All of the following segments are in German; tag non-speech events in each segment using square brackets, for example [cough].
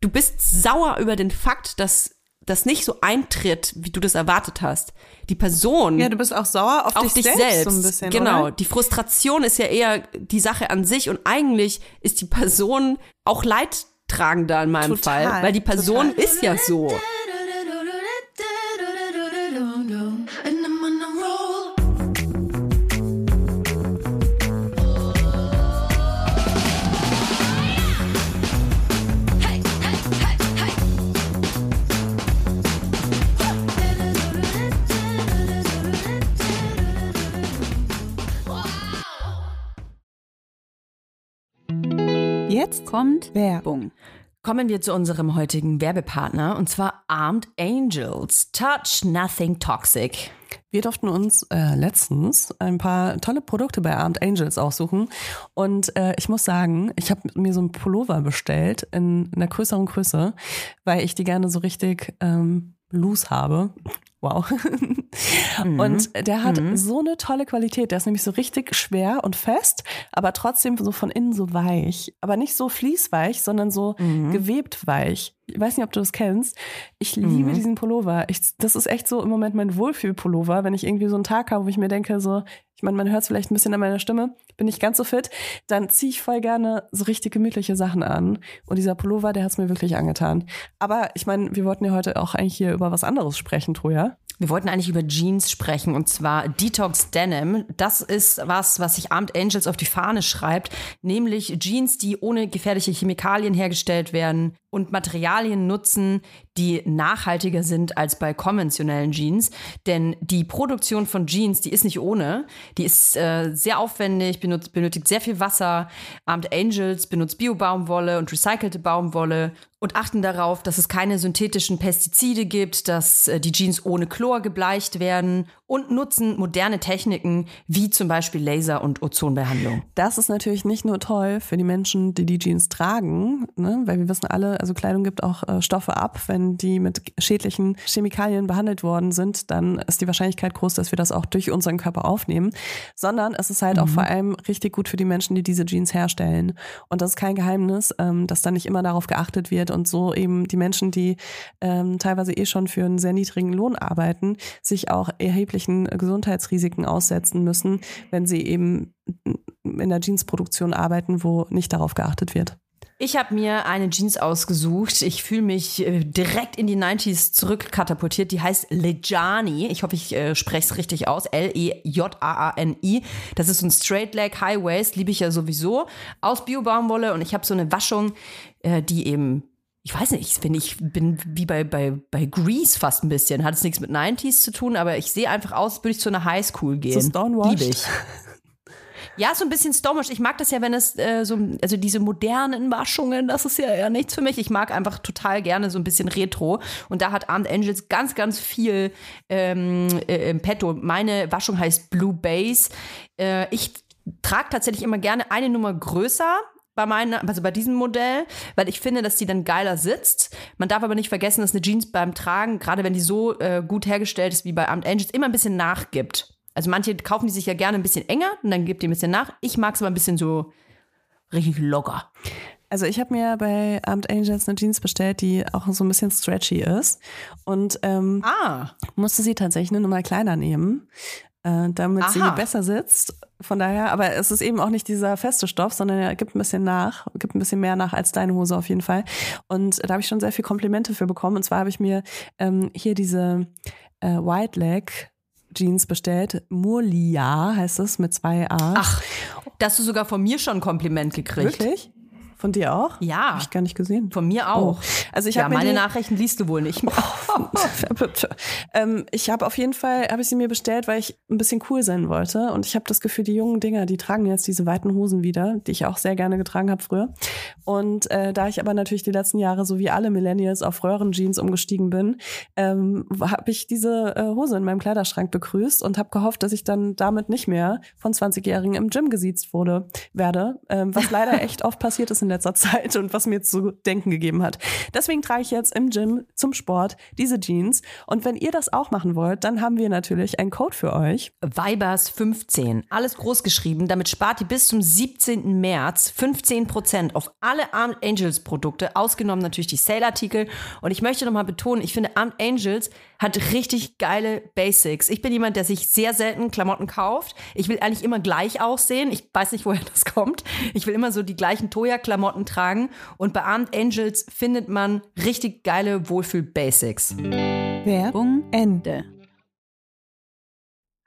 du bist sauer über den Fakt, dass das nicht so eintritt, wie du das erwartet hast. Die Person. Ja, du bist auch sauer auf, auf dich, dich selbst, selbst. so ein bisschen. genau. Oder? Die Frustration ist ja eher die Sache an sich und eigentlich ist die Person auch leidtragender in meinem Total, Fall, weil die Person total. ist ja so. Jetzt kommt Werbung. Kommen wir zu unserem heutigen Werbepartner und zwar Armed Angels. Touch Nothing Toxic. Wir durften uns äh, letztens ein paar tolle Produkte bei Armed Angels aussuchen. Und äh, ich muss sagen, ich habe mir so einen Pullover bestellt in einer größeren Größe, weil ich die gerne so richtig ähm, loose habe. Wow. [laughs] Und der hat so eine tolle Qualität. Der ist nämlich so richtig schwer und fest, aber trotzdem so von innen so weich. Aber nicht so fließweich, sondern so gewebt weich. Ich weiß nicht, ob du das kennst. Ich liebe diesen Pullover. Ich, das ist echt so im Moment mein Wohlfühlpullover, wenn ich irgendwie so einen Tag habe, wo ich mir denke, so, ich meine, man hört es vielleicht ein bisschen an meiner Stimme, bin nicht ganz so fit, dann ziehe ich voll gerne so richtig gemütliche Sachen an. Und dieser Pullover, der hat es mir wirklich angetan. Aber ich meine, wir wollten ja heute auch eigentlich hier über was anderes sprechen, Troja. Wir wollten eigentlich über Jeans sprechen und zwar Detox Denim. Das ist was, was sich Armed Angels auf die Fahne schreibt, nämlich Jeans, die ohne gefährliche Chemikalien hergestellt werden und Materialien nutzen, die nachhaltiger sind als bei konventionellen Jeans. Denn die Produktion von Jeans, die ist nicht ohne. Die ist äh, sehr aufwendig, benutzt, benötigt sehr viel Wasser. Armed Angels benutzt Bio-Baumwolle und recycelte Baumwolle und achten darauf, dass es keine synthetischen Pestizide gibt, dass äh, die Jeans ohne Chlor gebleicht werden und nutzen moderne Techniken wie zum Beispiel Laser- und Ozonbehandlung. Das ist natürlich nicht nur toll für die Menschen, die die Jeans tragen, ne? weil wir wissen alle, also Kleidung gibt auch äh, Stoffe ab. Wenn die mit schädlichen Chemikalien behandelt worden sind, dann ist die Wahrscheinlichkeit groß, dass wir das auch durch unseren Körper aufnehmen. Sondern es ist halt auch vor allem richtig gut für die Menschen, die diese Jeans herstellen. Und das ist kein Geheimnis, ähm, dass da nicht immer darauf geachtet wird und so eben die Menschen, die ähm, teilweise eh schon für einen sehr niedrigen Lohn arbeiten, sich auch erheblichen Gesundheitsrisiken aussetzen müssen, wenn sie eben in der Jeansproduktion arbeiten, wo nicht darauf geachtet wird. Ich habe mir eine Jeans ausgesucht. Ich fühle mich äh, direkt in die 90s zurückkatapultiert. Die heißt Lejani. Ich hoffe, ich äh, spreche es richtig aus. L-E-J-A-A-N-I. Das ist so ein Straight Leg High Waist. Liebe ich ja sowieso. Aus Bio-Baumwolle. Und ich habe so eine Waschung, äh, die eben ich weiß nicht, ich finde, ich bin wie bei, bei, bei Grease fast ein bisschen. Hat es nichts mit 90s zu tun, aber ich sehe einfach aus, als würde ich zu einer Highschool gehen. So stonewashed? Liebe ich. Ja, so ein bisschen stomisch. Ich mag das ja, wenn es äh, so, also diese modernen Waschungen, das ist ja eher nichts für mich. Ich mag einfach total gerne so ein bisschen Retro. Und da hat Armed Angels ganz, ganz viel ähm, äh, im Petto. Meine Waschung heißt Blue Base. Äh, ich trage tatsächlich immer gerne eine Nummer größer bei meiner, also bei diesem Modell, weil ich finde, dass die dann geiler sitzt. Man darf aber nicht vergessen, dass eine Jeans beim Tragen, gerade wenn die so äh, gut hergestellt ist wie bei Armed Angels, immer ein bisschen nachgibt. Also manche kaufen die sich ja gerne ein bisschen enger und dann gibt die ein bisschen nach. Ich mag es aber ein bisschen so richtig locker. Also ich habe mir bei Armed Angels eine Jeans bestellt, die auch so ein bisschen stretchy ist und ähm, Ah. musste sie tatsächlich eine Nummer kleiner nehmen, äh, damit sie Aha. besser sitzt. Von daher, aber es ist eben auch nicht dieser feste Stoff, sondern er gibt ein bisschen nach, gibt ein bisschen mehr nach als deine Hose auf jeden Fall. Und da habe ich schon sehr viel Komplimente für bekommen. Und zwar habe ich mir ähm, hier diese äh, White Leg Jeans bestellt. Murlia heißt es mit zwei A. Ach, da hast du sogar von mir schon ein Kompliment gekriegt. wirklich? Von dir auch? Ja. Hab ich gar nicht gesehen. Von mir auch. Oh. Also ich ja, habe meine die- Nachrichten liest du wohl nicht. ähm, ich habe auf jeden Fall, habe ich sie mir bestellt, weil ich ein bisschen cool sein wollte. Und ich habe das Gefühl, die jungen Dinger, die tragen jetzt diese weiten Hosen wieder, die ich auch sehr gerne getragen habe früher. Und äh, da ich aber natürlich die letzten Jahre, so wie alle Millennials, auf Röhrenjeans umgestiegen bin, ähm, habe ich diese äh, Hose in meinem Kleiderschrank begrüßt und habe gehofft, dass ich dann damit nicht mehr von 20-Jährigen im Gym gesiezt wurde, werde. Ähm, was leider [laughs] echt oft passiert ist in letzter Zeit und was mir zu denken gegeben hat. Deswegen trage ich jetzt im Gym zum Sport diese Jeans. Und wenn ihr das auch machen wollt, dann haben wir natürlich einen Code für euch. Vibers 15. Alles groß geschrieben. Damit spart ihr bis zum 17. März 15% auf alle Armed Angels Produkte, ausgenommen natürlich die Sale-Artikel. Und ich möchte nochmal betonen, ich finde Armed Angels hat richtig geile Basics. Ich bin jemand, der sich sehr selten Klamotten kauft. Ich will eigentlich immer gleich aussehen. Ich weiß nicht, woher [laughs] das kommt. Ich will immer so die gleichen Toya-Klamotten tragen. Und bei Armed Angels findet man richtig geile Wohlfühl-Basics. Werbung Ende.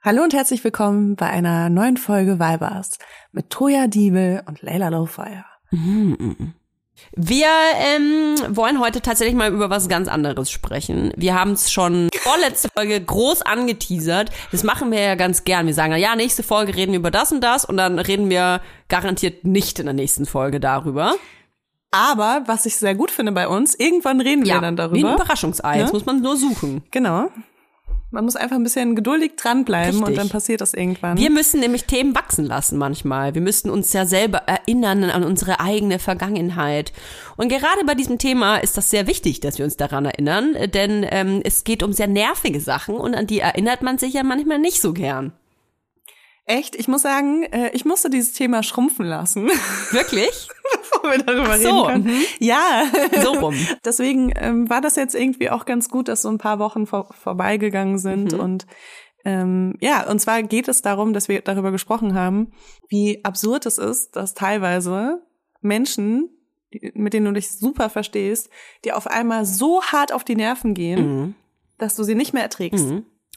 Hallo und herzlich willkommen bei einer neuen Folge Vibers mit Toya Diebel und Leila Lowfire. Wir ähm, wollen heute tatsächlich mal über was ganz anderes sprechen. Wir haben es schon vorletzte Folge groß angeteasert. Das machen wir ja ganz gern. Wir sagen, ja, nächste Folge reden wir über das und das und dann reden wir garantiert nicht in der nächsten Folge darüber. Aber was ich sehr gut finde bei uns, irgendwann reden wir dann darüber. wie ein Überraschungsei. Jetzt Ne? muss man nur suchen. Genau. Man muss einfach ein bisschen geduldig dranbleiben und Richtig. dann passiert das irgendwann. Wir müssen nämlich Themen wachsen lassen manchmal. Wir müssen uns ja selber erinnern an unsere eigene Vergangenheit. Und gerade bei diesem Thema ist das sehr wichtig, dass wir uns daran erinnern, denn ähm, es geht um sehr nervige Sachen und an die erinnert man sich ja manchmal nicht so gern. Echt? Ich muss sagen, äh, ich musste dieses Thema schrumpfen lassen, [laughs] Wirklich? bevor wir darüber so, reden können. mhm. Ja. So rum. [laughs] Deswegen ähm, war das jetzt irgendwie auch ganz gut, dass so ein paar Wochen vor, vorbeigegangen sind Mhm. und ähm, ja, und zwar geht es darum, dass wir darüber gesprochen haben, wie absurd es ist, dass teilweise Menschen, die- mit denen du dich super verstehst, dir auf einmal so hart auf die Nerven gehen, Mhm. dass du sie nicht mehr erträgst.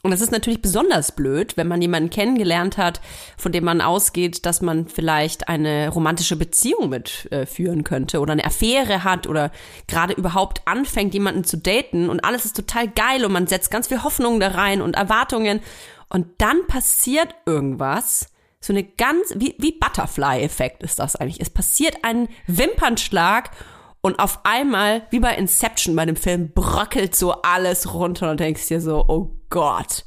Und das ist natürlich besonders blöd, wenn man jemanden kennengelernt hat, von dem man ausgeht, dass man vielleicht eine romantische Beziehung mit äh, führen könnte oder eine Affäre hat oder gerade überhaupt anfängt, jemanden zu daten und alles ist total geil und man setzt ganz viel Hoffnung da rein und Erwartungen und dann passiert irgendwas, so eine ganz, wie, wie Butterfly-Effekt ist das eigentlich. Es passiert ein Wimpernschlag und auf einmal, wie bei Inception bei dem Film, bröckelt so alles runter und denkst dir so, oh Gott,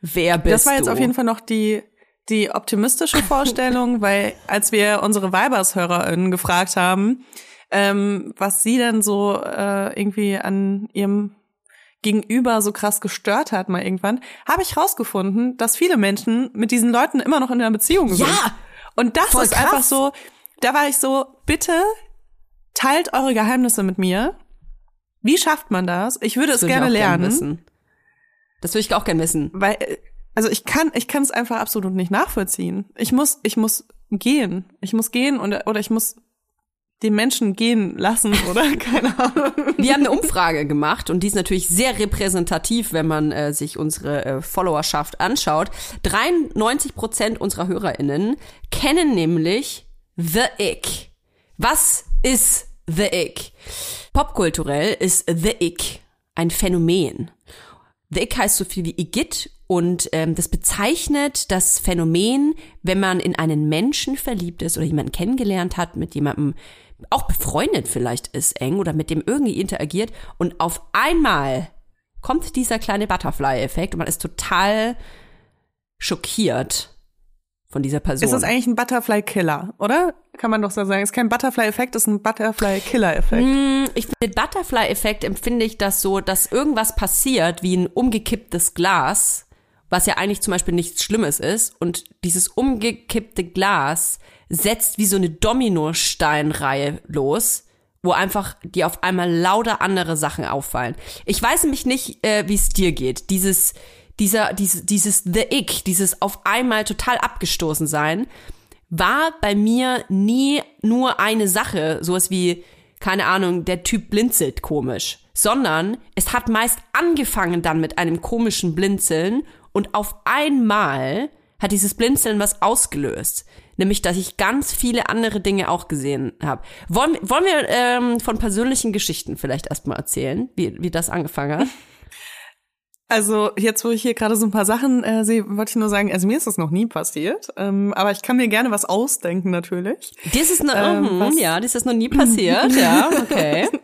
wer bist du? Das war jetzt auf jeden Fall noch die, die optimistische Vorstellung, [laughs] weil als wir unsere Weibers-HörerInnen gefragt haben, ähm, was sie denn so äh, irgendwie an ihrem Gegenüber so krass gestört hat mal irgendwann, habe ich rausgefunden, dass viele Menschen mit diesen Leuten immer noch in einer Beziehung sind. Ja! Und das ist einfach krass. so, da war ich so, bitte teilt eure Geheimnisse mit mir. Wie schafft man das? Ich würde es Das ich gerne gern lernen wissen. Das würde ich auch gerne wissen. weil äh, also ich kann ich kann es einfach absolut nicht nachvollziehen. Ich muss ich muss gehen. Ich muss gehen oder oder ich muss den Menschen gehen lassen [laughs] oder keine Ahnung. Wir haben eine Umfrage gemacht und die ist natürlich sehr repräsentativ, wenn man äh, sich unsere äh, Followerschaft anschaut. 93 Prozent unserer HörerInnen kennen nämlich The Ick. Was ist The Ick? Popkulturell ist The Ick ein Phänomen. The heißt so viel wie Igitt und ähm, das bezeichnet das Phänomen, wenn man in einen Menschen verliebt ist oder jemanden kennengelernt hat, mit jemandem auch befreundet vielleicht ist eng oder mit dem irgendwie interagiert und auf einmal kommt dieser kleine Butterfly-Effekt und man ist total schockiert von dieser Person. Ist das eigentlich ein Butterfly Killer, oder? Kann man doch so sagen. Ist kein Butterfly Effekt, ist ein Butterfly Killer Effekt. Mm, Ich finde, den Butterfly-Effekt empfinde ich das so, dass irgendwas passiert wie ein umgekipptes Glas, was ja eigentlich zum Beispiel nichts Schlimmes ist. Und dieses umgekippte Glas setzt wie so eine Dominosteinreihe los, wo einfach die auf einmal lauter andere Sachen auffallen. Ich weiß nämlich nicht, äh, wie es dir geht. Dieses, dieser, dieses, dieses The Ick, dieses auf einmal total abgestoßen sein, war bei mir nie nur eine Sache, sowas wie, keine Ahnung, der Typ blinzelt komisch, sondern es hat meist angefangen dann mit einem komischen Blinzeln und auf einmal hat dieses Blinzeln was ausgelöst. Nämlich, dass ich ganz viele andere Dinge auch gesehen habe. Wollen, wollen wir ähm, von persönlichen Geschichten vielleicht erstmal erzählen, wie, wie das angefangen hat? [laughs] Also jetzt, wo ich hier gerade so ein paar Sachen äh, sehe, wollte ich nur sagen, also mir ist das noch nie passiert, ähm, aber ich kann mir gerne was ausdenken natürlich. Dir ist noch, Ähm, mhm, was- ja, dir ist das noch nie passiert, ja, okay. [laughs]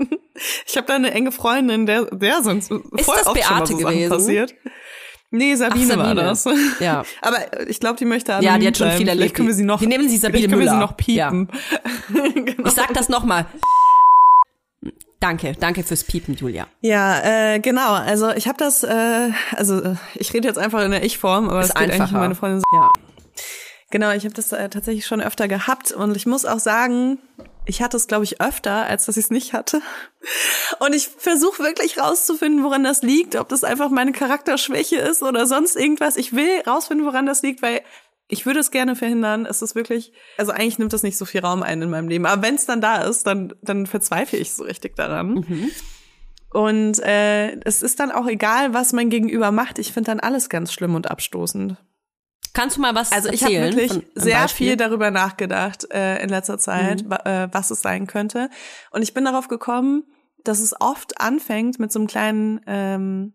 Ich habe da eine enge Freundin, der, der sind voll das oft schon mal Beate so gewesen? passiert. Nee, Sabine, Ach, Sabine. war das. Ja. [laughs] Aber ich glaube, die möchte Ja, anonym die hat schon viel Vielleicht erlebt. können wir sie noch. Wir nehmen sie Sabine vielleicht können wir sie Müller. noch piepen. [laughs] genau. Ich sag das nochmal. Danke, danke fürs Piepen, Julia. Ja, äh, genau. Also ich habe das, äh, also äh, ich rede jetzt einfach in der Ich-Form, aber Ist es geht eigentlich einfacher. meine Freundin. Ja. Genau, ich habe das äh, tatsächlich schon öfter gehabt und ich muss auch sagen, ich hatte es, glaube ich, öfter, als dass ich es nicht hatte. Und ich versuche wirklich rauszufinden, woran das liegt, ob das einfach meine Charakterschwäche ist oder sonst irgendwas. Ich will rausfinden, woran das liegt, weil ich würde es gerne verhindern. Es ist wirklich, also eigentlich nimmt das nicht so viel Raum ein in meinem Leben. Aber wenn es dann da ist, dann, dann verzweifle ich so richtig daran. Und äh, es ist dann auch egal, was mein Gegenüber macht. Ich finde dann alles ganz schlimm und abstoßend. Kannst du mal was Also ich habe wirklich von- sehr Beispiel? viel darüber nachgedacht äh, in letzter Zeit, wa- äh, was es sein könnte. Und ich bin darauf gekommen, dass es oft anfängt mit so einem kleinen, ähm,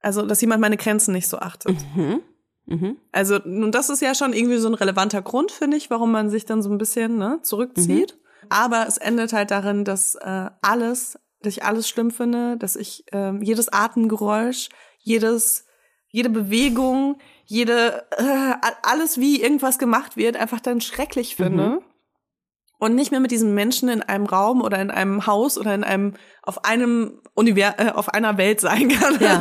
also dass jemand meine Grenzen nicht so achtet. Mhm. Mhm. Also nun das ist ja schon irgendwie so ein relevanter Grund, finde ich, warum man sich dann so ein bisschen ne, zurückzieht. Aber es endet halt darin, dass äh, alles, dass ich alles schlimm finde, dass ich ähm, jedes Atemgeräusch, jedes, jede Bewegung, jede äh, alles wie irgendwas gemacht wird, einfach dann schrecklich finde. Und nicht mehr mit diesem Menschen in einem Raum oder in einem Haus oder in einem auf einem Univers äh, auf einer Welt sein [laughs] kann. Ja.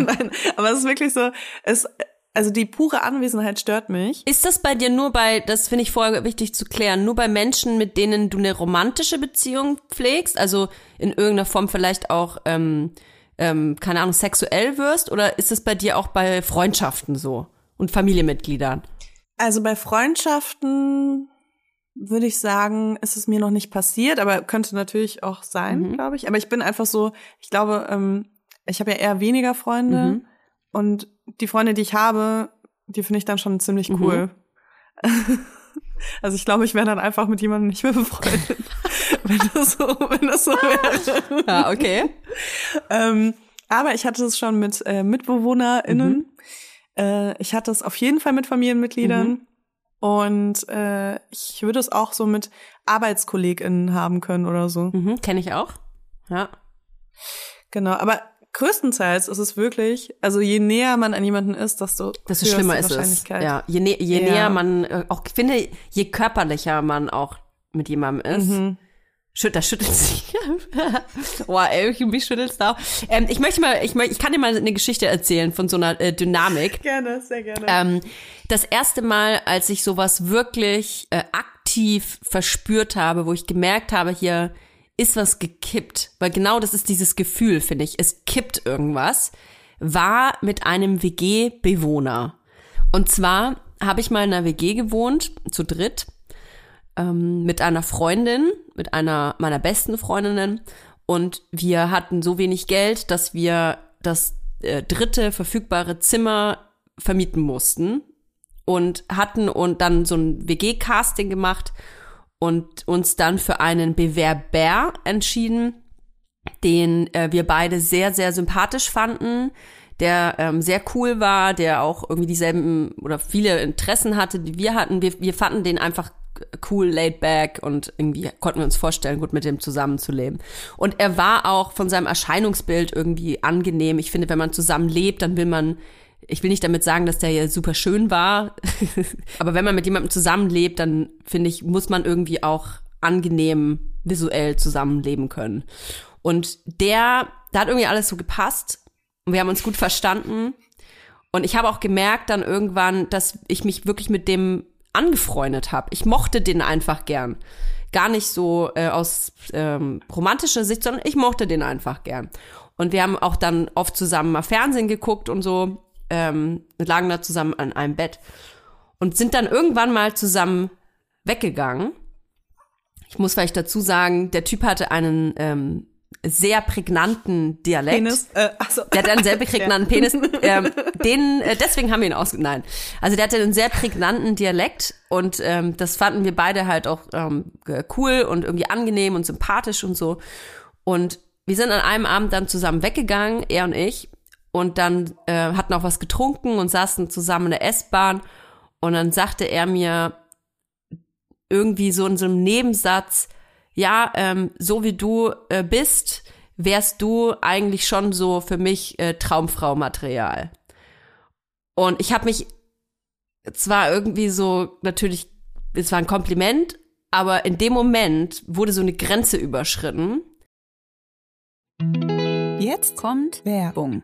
Aber es ist wirklich so, es also die pure Anwesenheit stört mich. Ist das bei dir nur bei, das finde ich vorher wichtig zu klären, nur bei Menschen, mit denen du eine romantische Beziehung pflegst, also in irgendeiner Form vielleicht auch, ähm, ähm, keine Ahnung, sexuell wirst, oder ist es bei dir auch bei Freundschaften so und Familienmitgliedern? Also bei Freundschaften würde ich sagen, ist es mir noch nicht passiert, aber könnte natürlich auch sein, glaube ich. Aber ich bin einfach so, ich glaube, ähm, ich habe ja eher weniger Freunde und die Freunde, die ich habe, die finde ich dann schon ziemlich cool. [laughs] Also ich glaube, ich wäre dann einfach mit jemandem nicht mehr befreundet, [laughs] wenn das so, wenn das so wäre. Ja, okay. [laughs] Ähm, aber ich hatte es schon mit äh, MitbewohnerInnen. Äh, ich hatte es auf jeden Fall mit Familienmitgliedern. Und äh, ich würde es auch so mit ArbeitskollegInnen haben können oder so. Mhm, Kenne ich auch. Ja. Genau. Aber größtenteils ist es wirklich, also je näher man an jemanden ist, desto Desto schlimmer ist es. Ja, je, nä je Ja. näher man, äh, auch ich finde, je körperlicher man auch mit jemandem ist. Mhm. Schütt, das schüttelt sich. [laughs] Boah, ey, mich schüttelt's da. Ähm, ich möchte mal, ich, ich kann dir mal eine Geschichte erzählen von so einer äh, Dynamik. [laughs] Gerne, sehr gerne. Ähm, das erste Mal, als ich sowas wirklich äh, aktiv verspürt habe, wo ich gemerkt habe, hier ist was gekippt, weil genau das ist dieses Gefühl, finde ich, es kippt irgendwas, war mit einem WG-Bewohner. Und zwar habe ich mal in einer WG gewohnt, zu dritt, ähm, mit einer Freundin, mit einer meiner besten Freundinnen. Und wir hatten so wenig Geld, dass wir das äh, dritte verfügbare Zimmer vermieten mussten. Und hatten und dann so ein WG-Casting gemacht und uns dann für einen Bewerber entschieden, den äh, wir beide sehr, sehr sympathisch fanden, der ähm, sehr cool war, der auch irgendwie dieselben oder viele Interessen hatte, die wir hatten. Wir, wir fanden den einfach cool, laid back und irgendwie konnten wir uns vorstellen, gut mit dem zusammenzuleben. Und er war auch von seinem Erscheinungsbild irgendwie angenehm. Ich finde, wenn man zusammen lebt, dann will man ich will nicht damit sagen, dass der ja super schön war, [laughs] aber wenn man mit jemandem zusammenlebt, dann finde ich, muss man irgendwie auch angenehm visuell zusammenleben können. Und der, da hat irgendwie alles so gepasst und wir haben uns gut verstanden. Und ich habe auch gemerkt dann irgendwann, dass ich mich wirklich mit dem angefreundet habe. Ich mochte den einfach gern. Gar nicht so äh, aus ähm, romantischer Sicht, sondern ich mochte den einfach gern. Und wir haben auch dann oft zusammen mal Fernsehen geguckt und so, ähm, lagen da zusammen an einem Bett und sind dann irgendwann mal zusammen weggegangen. Ich muss vielleicht dazu sagen, der Typ hatte einen ähm, sehr prägnanten Dialekt. Penis. Äh, achso. Der hatte einen sehr [laughs] prägnanten Penis. [laughs] Ähm, den, äh, deswegen haben wir ihn aus. Nein. Also der hatte einen sehr prägnanten Dialekt und ähm, das fanden wir beide halt auch ähm, cool und irgendwie angenehm und sympathisch und so. Und wir sind an einem Abend dann zusammen weggegangen, er und ich, und dann äh, hatten auch was getrunken und saßen zusammen in der S-Bahn. Und dann sagte er mir irgendwie so in so einem Nebensatz, ja, ähm, so wie du äh, bist, wärst du eigentlich schon so für mich äh, Traumfrau-Material. Und ich habe mich zwar irgendwie so natürlich, es war ein Kompliment, aber in dem Moment wurde so eine Grenze überschritten. Jetzt kommt Werbung.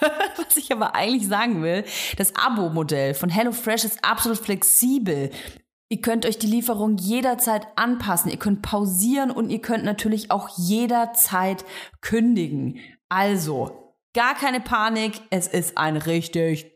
[laughs] Was ich aber eigentlich sagen will, das Abo-Modell von HelloFresh ist absolut flexibel. Ihr könnt euch die Lieferung jederzeit anpassen. Ihr könnt pausieren und ihr könnt natürlich auch jederzeit kündigen. Also, gar keine Panik. Es ist ein richtig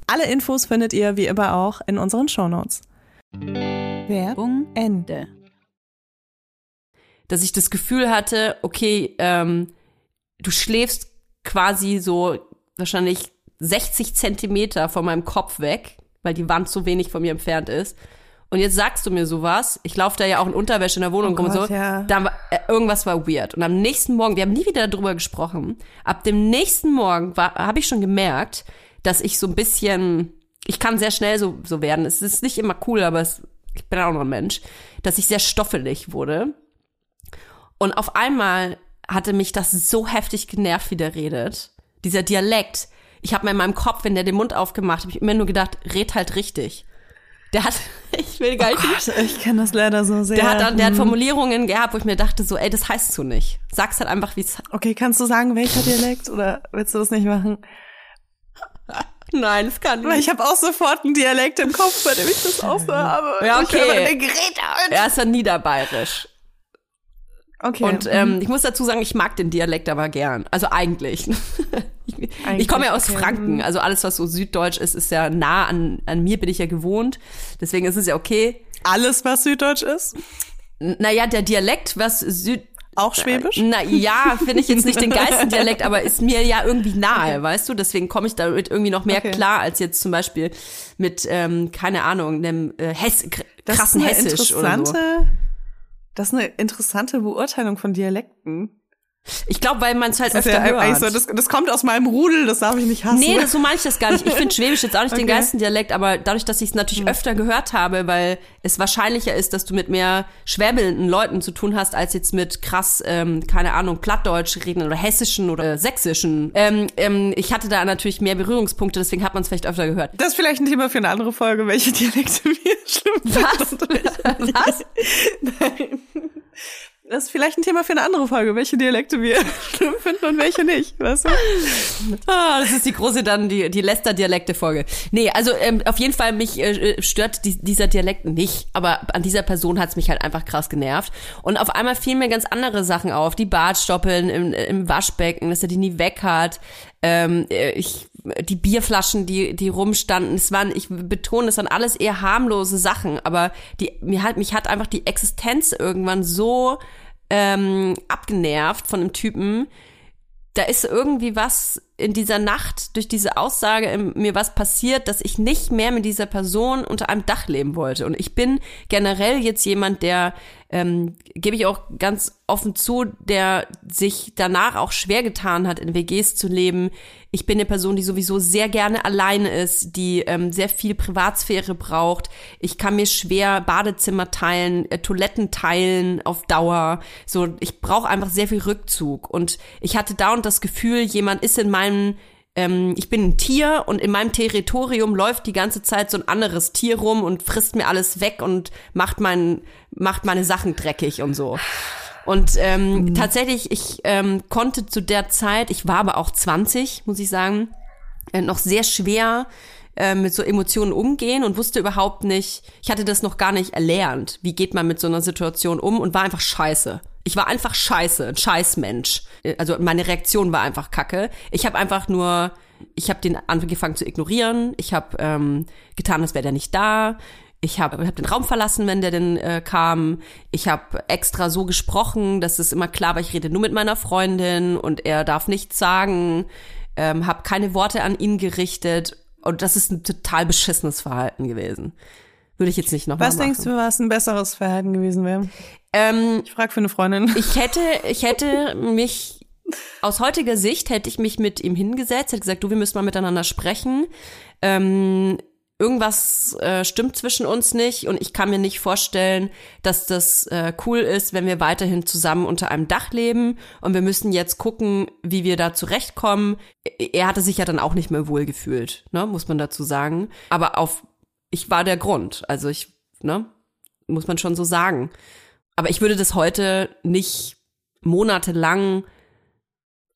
Alle Infos findet ihr wie immer auch in unseren Shownotes. Werbung Ende. dass ich das Gefühl hatte, okay, ähm, du schläfst quasi so wahrscheinlich 60 Zentimeter von meinem Kopf weg, weil die Wand so wenig von mir entfernt ist. Und jetzt sagst du mir sowas, ich laufe da ja auch in Unterwäsche in der Wohnung Oh rum und Gott, so, ja. da war, äh, irgendwas war weird. Und am nächsten Morgen, wir haben nie wieder darüber gesprochen, ab dem nächsten Morgen habe ich schon gemerkt, dass ich so ein bisschen, ich kann sehr schnell so, so werden. Es ist nicht immer cool, aber es, ich bin auch noch ein Mensch, dass ich sehr stoffelig wurde. Und auf einmal hatte mich das so heftig genervt, wie der redet. Dieser Dialekt. Ich habe mir in meinem Kopf, wenn der den Mund aufgemacht hat, habe ich immer nur gedacht, red halt richtig. Der hat, [laughs] ich will gar nicht. Gott, ich kenne das leider so sehr. der hat dann, der hat Hm. Formulierungen gehabt, wo ich mir dachte so, ey, das heißt so nicht. Sag's halt einfach, wie es. Okay, kannst du sagen, welcher Dialekt oder willst du das nicht machen? Nein, das kann Weil ich habe auch sofort einen Dialekt im Kopf, bei dem ich das auch so habe. Ja, okay. und- Er ist ja niederbayerisch. Okay. Und ähm, ich muss dazu sagen, ich mag den Dialekt aber gern. Also eigentlich. [laughs] ich, ich komme ja aus okay. Franken. Also alles, was so süddeutsch ist, ist ja nah an, an mir, bin ich ja gewohnt. Deswegen ist es ja okay. alles, was Süddeutsch ist, N- Naja, der Dialekt, was Süd... auch Schwäbisch. Na ja, finde ich jetzt nicht den geilsten Dialekt, aber ist mir ja irgendwie nahe, weißt du? Deswegen komme ich damit irgendwie noch mehr Okay. klar als jetzt zum Beispiel mit, ähm, keine Ahnung, einem äh, Hess, krassen ist eine Hessisch oder so. interessante, das ist eine interessante Beurteilung von Dialekten. Ich glaube, weil man es halt Das, öfter ja hört. so, das, das kommt aus meinem Rudel, das darf ich nicht hassen. Nee, das, so meine ich das gar nicht. Ich finde [laughs] Schwäbisch jetzt auch nicht den Okay. Hm. geilsten Dialekt, aber dadurch, dass ich es natürlich öfter gehört habe, weil es wahrscheinlicher ist, dass du mit mehr schwäbelnden Leuten zu tun hast, als jetzt mit krass, ähm, keine Ahnung, Plattdeutsch reden oder hessischen oder sächsischen. Ähm, ähm, ich hatte da natürlich mehr Berührungspunkte, deswegen hat man es vielleicht öfter gehört. Das ist vielleicht ein Thema für eine andere Folge, welche Dialekte [laughs] wir schlimm Was? finden. Was? [laughs] Nein. Das ist vielleicht ein Thema für eine andere Folge, welche Dialekte wir [laughs] schlimm finden und welche nicht, weißt du? Ah, das ist die große dann, die, die Lester-Dialekte-Folge. Nee, also ähm, auf jeden Fall, mich äh, stört die, dieser Dialekt nicht, aber an dieser Person hat's mich halt einfach krass genervt. Und auf einmal fielen mir ganz andere Sachen auf. Die Bartstoppeln im, im Waschbecken, dass er die nie weg hat. Ähm, äh, ich, die Bierflaschen, die, die rumstanden, es waren, ich betone, es waren alles eher harmlose Sachen, aber die, mir hat, mich hat einfach die Existenz irgendwann so ähm, abgenervt von dem Typen, da ist irgendwie was in dieser Nacht durch diese Aussage mir was passiert, dass ich nicht mehr mit dieser Person unter einem Dach leben wollte. Und ich bin generell jetzt jemand, der, ähm, gebe ich auch ganz offen zu, der sich danach auch schwer getan hat, in WGs zu leben. Ich bin eine Person, die sowieso sehr gerne alleine ist, die ähm, sehr viel Privatsphäre braucht. Ich kann mir schwer Badezimmer teilen, äh, Toiletten teilen auf Dauer. So, ich brauche einfach sehr viel Rückzug. Und ich hatte dauernd das Gefühl, jemand ist in meinem ähm, ich bin ein Tier und in meinem Territorium läuft die ganze Zeit so ein anderes Tier rum und frisst mir alles weg und macht mein, macht meine Sachen dreckig und so. Und ähm, tatsächlich, ich ähm, konnte zu der Zeit, ich war aber auch 20, muss ich sagen, äh, noch sehr schwer äh, mit so Emotionen umgehen und wusste überhaupt nicht, ich hatte das noch gar nicht erlernt. Wie geht man mit so einer Situation um und war einfach scheiße. Ich war einfach scheiße, ein Scheißmensch. Äh, Also meine Reaktion war einfach kacke. Ich habe einfach nur, ich habe den angefangen zu ignorieren. Ich habe ähm, getan, als wäre der nicht da. Ich habe hab den Raum verlassen, wenn der denn äh, kam. Ich habe extra so gesprochen, dass es immer klar war, ich rede nur mit meiner Freundin und er darf nichts sagen. Ähm, habe keine Worte an ihn gerichtet. Und das ist ein total beschissenes Verhalten gewesen. Würde ich jetzt nicht nochmal Was machen. denkst du, was ein besseres Verhalten gewesen wäre? Ähm, Ich frage für eine Freundin. ich hätte, ich hätte mich aus heutiger Sicht hätte ich mich mit ihm hingesetzt, hätte gesagt, du, wir müssen mal miteinander sprechen. Ähm, irgendwas äh, stimmt zwischen uns nicht und ich kann mir nicht vorstellen, dass das äh, cool ist, wenn wir weiterhin zusammen unter einem Dach leben und wir müssen jetzt gucken, wie wir da zurechtkommen. Er hatte sich ja dann auch nicht mehr wohl gefühlt, ne, muss man dazu sagen. Aber auf, ich war der Grund, also ich, ne, muss man schon so sagen. Aber ich würde das heute nicht monatelang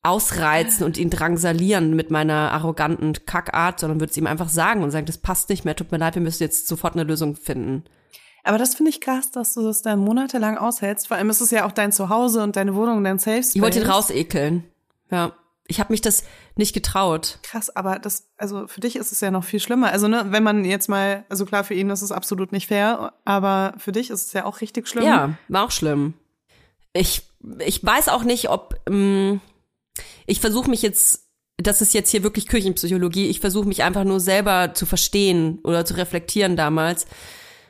ausreizen und ihn drangsalieren mit meiner arroganten Kackart, sondern würde es ihm einfach sagen und sagen, das passt nicht mehr, tut mir leid, wir müssen jetzt sofort eine Lösung finden. Aber das finde ich krass, dass du das dann monatelang aushältst. Vor allem ist es ja auch dein Zuhause und deine Wohnung, dein Safe Space. Ich wollte ihn rausekeln. Ja. Ich habe mich das nicht getraut. Krass, aber das, also für dich ist es ja noch viel schlimmer. Also, ne, wenn man jetzt mal, also klar, für ihn ist es absolut nicht fair, aber für dich ist es ja auch richtig schlimm. Ja, war auch schlimm. Ich, ich weiß auch nicht, ob ähm, ich versuche mich jetzt, das ist jetzt hier wirklich Küchenpsychologie, ich versuche mich einfach nur selber zu verstehen oder zu reflektieren damals.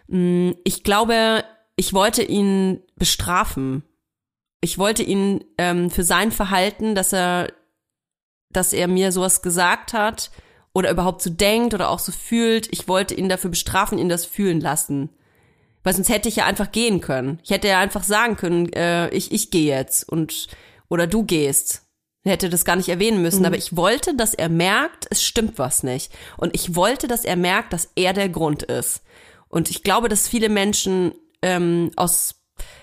Mm, Ich glaube, ich wollte ihn bestrafen. Ich wollte ihn ähm, für sein Verhalten, dass er, dass er mir sowas gesagt hat oder überhaupt so denkt oder auch so fühlt, ich wollte ihn dafür bestrafen, ihn das fühlen lassen. Weil sonst hätte ich ja einfach gehen können. Ich hätte ja einfach sagen können, äh, ich, ich gehe jetzt und oder du gehst. Er hätte das gar nicht erwähnen müssen, aber ich wollte, dass er merkt, es stimmt was nicht. Und ich wollte, dass er merkt, dass er der Grund ist. Und ich glaube, dass viele Menschen ähm, aus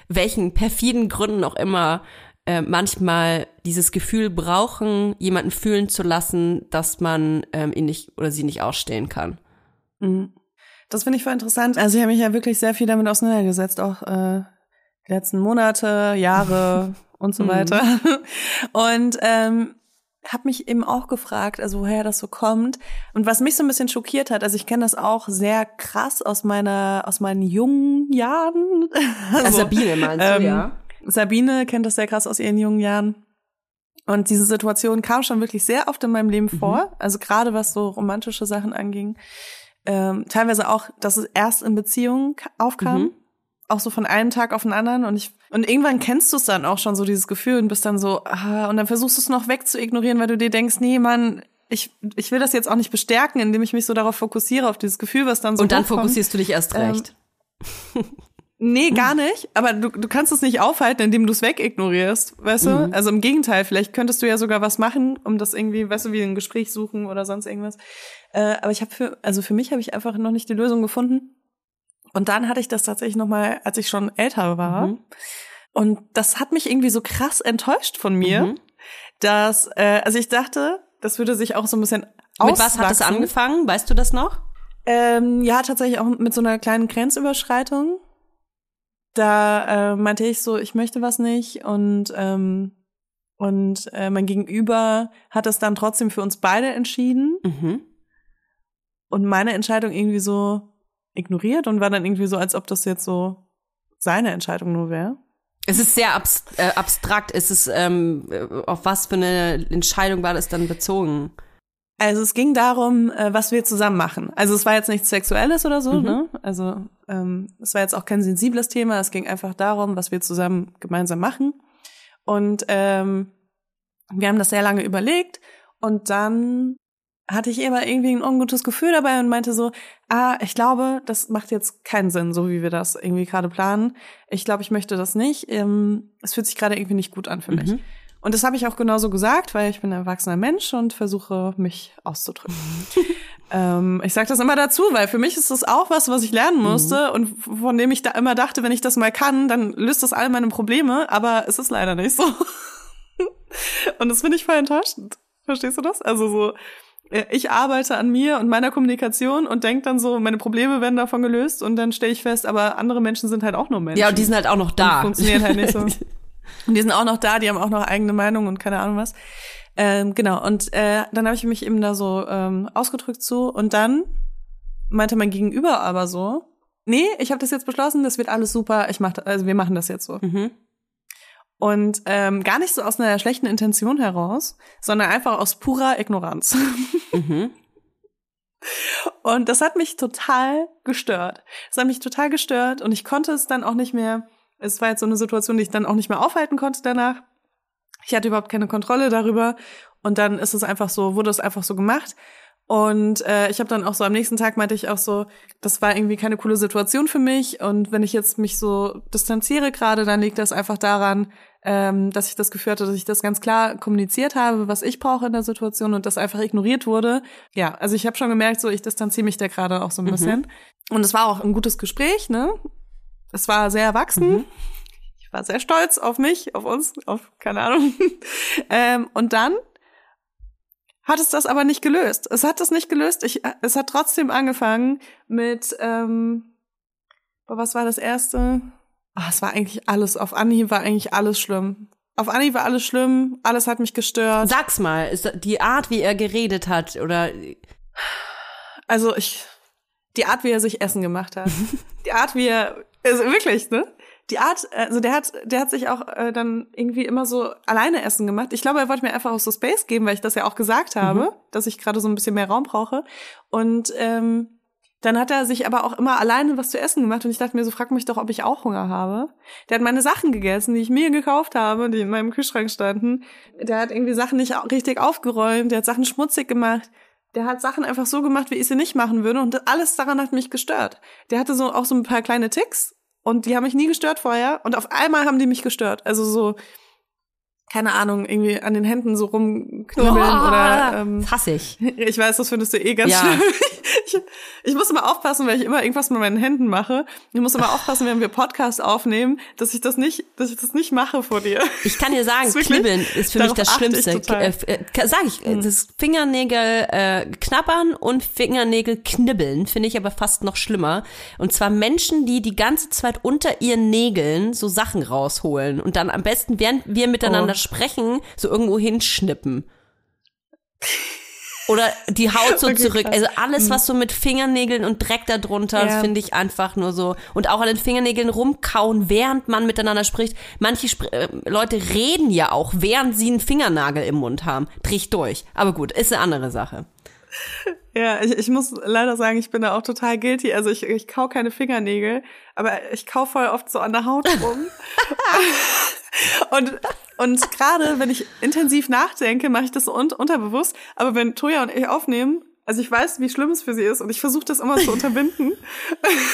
welchen perfiden Gründen auch immer äh, manchmal dieses Gefühl brauchen, jemanden fühlen zu lassen, dass man ähm, ihn nicht oder sie nicht ausstehen kann. Das finde ich voll interessant. Also ich habe mich ja wirklich sehr viel damit auseinandergesetzt, auch äh, die letzten Monate, Jahre [laughs] und so weiter. [laughs] Und ähm, habe mich eben auch gefragt, also woher das so kommt. Und was mich so ein bisschen schockiert hat, also ich kenne das auch sehr krass aus meiner, aus meinen jungen Jahren. [laughs] Also, Sabine meinst du, ähm, ja? Sabine kennt das sehr krass aus ihren jungen Jahren. Und diese Situation kam schon wirklich sehr oft in meinem Leben vor. Also gerade was so romantische Sachen anging. Ähm, teilweise auch, dass es erst in Beziehungen aufkam. Auch so von einem Tag auf den anderen. Und ich, und irgendwann kennst du es dann auch schon so, dieses Gefühl, und bist dann so, ah, und dann versuchst du es noch wegzuignorieren, weil du dir denkst, nee, Mann, ich, ich will das jetzt auch nicht bestärken, indem ich mich so darauf fokussiere, auf dieses Gefühl, was dann so Und dann hochkommt. fokussierst du dich erst Ähm, recht. [laughs] Nee, gar nicht. Aber du, du kannst es nicht aufhalten, indem du es wegignorierst, weißt du? Also im Gegenteil, vielleicht könntest du ja sogar was machen, um das irgendwie, weißt du, wie ein Gespräch suchen oder sonst irgendwas. Äh, aber ich habe für, also für mich habe ich einfach noch nicht die Lösung gefunden. Und dann hatte ich das tatsächlich noch mal, als ich schon älter war. Und das hat mich irgendwie so krass enttäuscht von mir, Mhm. dass, äh, also ich dachte, das würde sich auch so ein bisschen Mit was hat es auswachsen. angefangen? Weißt du das noch? Ähm, ja, tatsächlich auch mit so einer kleinen Grenzüberschreitung. Da äh, meinte ich so, ich möchte was nicht und ähm, und äh, mein Gegenüber hat es dann trotzdem für uns beide entschieden Mhm. und meine Entscheidung irgendwie so ignoriert und war dann irgendwie so, als ob das jetzt so seine Entscheidung nur wäre. Es ist sehr äh, abstrakt. Es ist, ähm, äh, auf was für eine Entscheidung war das dann bezogen? Also es ging darum, äh, was wir zusammen machen. Also es war jetzt nichts Sexuelles oder so, Mhm. ne? Also ähm, es war jetzt auch kein sensibles Thema. Es ging einfach darum, was wir zusammen gemeinsam machen. Und ähm, wir haben das sehr lange überlegt und dann hatte ich aber irgendwie ein ungutes Gefühl dabei und meinte so, ah, ich glaube, das macht jetzt keinen Sinn, so wie wir das irgendwie gerade planen. Ich glaube, ich möchte das nicht. Ähm, es fühlt sich gerade irgendwie nicht gut an für mich. Und das habe ich auch genauso gesagt, weil ich bin ein erwachsener Mensch und versuche, mich auszudrücken. [laughs] ähm, ich sage das immer dazu, weil für mich ist das auch was, was ich lernen musste und von dem ich da immer dachte, wenn ich das mal kann, dann löst das all meine Probleme, aber es ist leider nicht so. [laughs] und das finde ich voll enttäuschend. Verstehst du das? Also so, äh, ich arbeite an mir und meiner Kommunikation und denke dann so, meine Probleme werden davon gelöst und dann stelle ich fest, aber andere Menschen sind halt auch nur Menschen. Ja, und die sind halt auch noch da. Und funktioniert halt nicht so. [laughs] Und die sind auch noch da, die haben auch noch eigene Meinung und keine Ahnung was. Ähm, genau, und äh, dann habe ich mich eben da so ähm, ausgedrückt zu und dann meinte mein Gegenüber aber so, nee, ich habe das jetzt beschlossen, das wird alles super, ich mach, also wir machen das jetzt so. Mhm. Und ähm, gar nicht so aus einer schlechten Intention heraus, sondern einfach aus purer Ignoranz. [laughs] Mhm. Und das hat mich total gestört. Es hat mich total gestört und ich konnte es dann auch nicht mehr. Es war jetzt so eine Situation, die ich dann auch nicht mehr aufhalten konnte danach. Ich hatte überhaupt keine Kontrolle darüber und dann ist es einfach so, wurde es einfach so gemacht. Und äh, ich habe dann auch so am nächsten Tag meinte ich auch so, das war irgendwie keine coole Situation für mich. Und wenn ich jetzt mich so distanziere gerade, dann liegt das einfach daran, ähm, dass ich das Gefühl hatte, dass ich das ganz klar kommuniziert habe, was ich brauche in der Situation und das einfach ignoriert wurde. Ja, also ich habe schon gemerkt, so ich distanziere mich da gerade auch so ein bisschen. Und es war auch ein gutes Gespräch, ne? Es war sehr erwachsen. Ich war sehr stolz auf mich, auf uns, auf keine Ahnung. [laughs] ähm, und dann hat es das aber nicht gelöst. Es hat das nicht gelöst. Ich, es hat trotzdem angefangen mit, ähm, was war das erste? Ah, es war eigentlich alles, auf Anhieb war eigentlich alles schlimm. Auf Anhieb war alles schlimm, alles hat mich gestört. Sag's mal, ist die Art, wie er geredet hat, oder Also ich, die Art, wie er sich Essen gemacht hat, [laughs] die Art, wie er, also wirklich, ne? Die Art, also der hat, der hat sich auch äh, dann irgendwie immer so alleine Essen gemacht. Ich glaube, er wollte mir einfach auch so Space geben, weil ich das ja auch gesagt habe, dass ich gerade so ein bisschen mehr Raum brauche. Und ähm, dann hat er sich aber auch immer alleine was zu essen gemacht und ich dachte mir so, frag mich doch, ob ich auch Hunger habe. Der hat meine Sachen gegessen, die ich mir gekauft habe, die in meinem Kühlschrank standen. Der hat irgendwie Sachen nicht richtig aufgeräumt, der hat Sachen schmutzig gemacht. Der hat Sachen einfach so gemacht, wie ich sie nicht machen würde und alles daran hat mich gestört. Der hatte so auch so ein paar kleine Ticks und die haben mich nie gestört vorher und auf einmal haben die mich gestört. Also so keine Ahnung, irgendwie an den Händen so rumknüppeln [laughs] oder ähm, hasse ich. [laughs] ich weiß, das findest du eh ganz Ja. schlimm. Ich, [laughs] ich muss immer aufpassen, weil ich immer irgendwas mit meinen Händen mache. Ich muss immer aufpassen, wenn wir Podcast aufnehmen, dass ich das nicht, dass ich das nicht mache vor dir. Ich kann dir sagen, [laughs] wirklich- Knibbeln ist für mich das ich Schlimmste. Hm. Äh, äh, sag ich, äh, das Fingernägel äh, knabbern und Fingernägel knibbeln finde ich aber fast noch schlimmer. Und zwar Menschen, die die ganze Zeit unter ihren Nägeln so Sachen rausholen und dann am besten, während wir miteinander Oh. sprechen, so irgendwo hinschnippen. [laughs] Oder die Haut so Okay, zurück. krass. Also alles, was so mit Fingernägeln und Dreck da drunter, das Ja. finde ich einfach nur so. Und auch an den Fingernägeln rumkauen, während man miteinander spricht. Manche Spr äh, Leute reden ja auch, während sie einen Fingernagel im Mund haben. Ich durch. Aber gut, ist eine andere Sache. Ja, ich, ich muss leider sagen, ich bin da auch total guilty. Also ich, ich kau keine Fingernägel, aber ich kau voll oft so an der Haut rum. [laughs] [laughs] und und gerade wenn ich intensiv nachdenke, mache ich das so un unterbewusst. Aber wenn Toja und ich aufnehmen, also ich weiß, wie schlimm es für sie ist und ich versuche das immer zu unterbinden.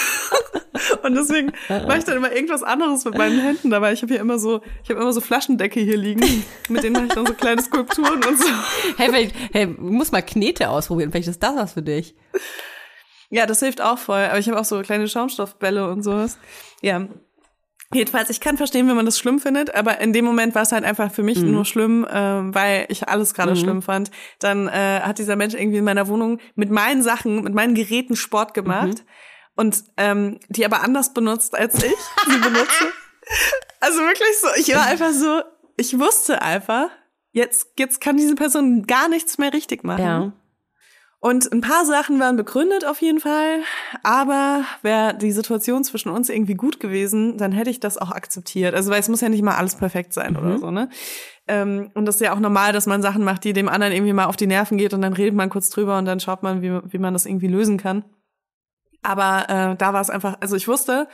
[laughs] und deswegen mache ich dann immer irgendwas anderes mit meinen Händen dabei. Ich habe hier immer so, ich habe immer so Flaschendecke hier liegen, mit denen mache ich dann so kleine Skulpturen und so. Hey, vielleicht, hey, du musst mal Knete ausprobieren. Vielleicht ist das was für dich. Ja, das hilft auch voll. Aber ich habe auch so kleine Schaumstoffbälle und sowas. Ja. Jedenfalls, ich kann verstehen, wenn man das schlimm findet, aber in dem Moment war es halt einfach für mich nur schlimm, ähm, weil ich alles gerade schlimm fand. Dann äh, hat dieser Mensch irgendwie in meiner Wohnung mit meinen Sachen, mit meinen Geräten Sport gemacht und ähm, die aber anders benutzt, als ich sie benutze. [laughs] Also wirklich so, ich war einfach so, ich wusste einfach, jetzt, jetzt kann diese Person gar nichts mehr richtig machen. Ja. Und ein paar Sachen waren begründet auf jeden Fall, aber wäre die Situation zwischen uns irgendwie gut gewesen, dann hätte ich das auch akzeptiert. Also weil es muss ja nicht mal alles perfekt sein oder so, ne? Ähm, und das ist ja auch normal, dass man Sachen macht, die dem anderen irgendwie mal auf die Nerven geht und dann redet man kurz drüber und dann schaut man, wie, wie man das irgendwie lösen kann. Aber äh, da war es einfach, also ich wusste,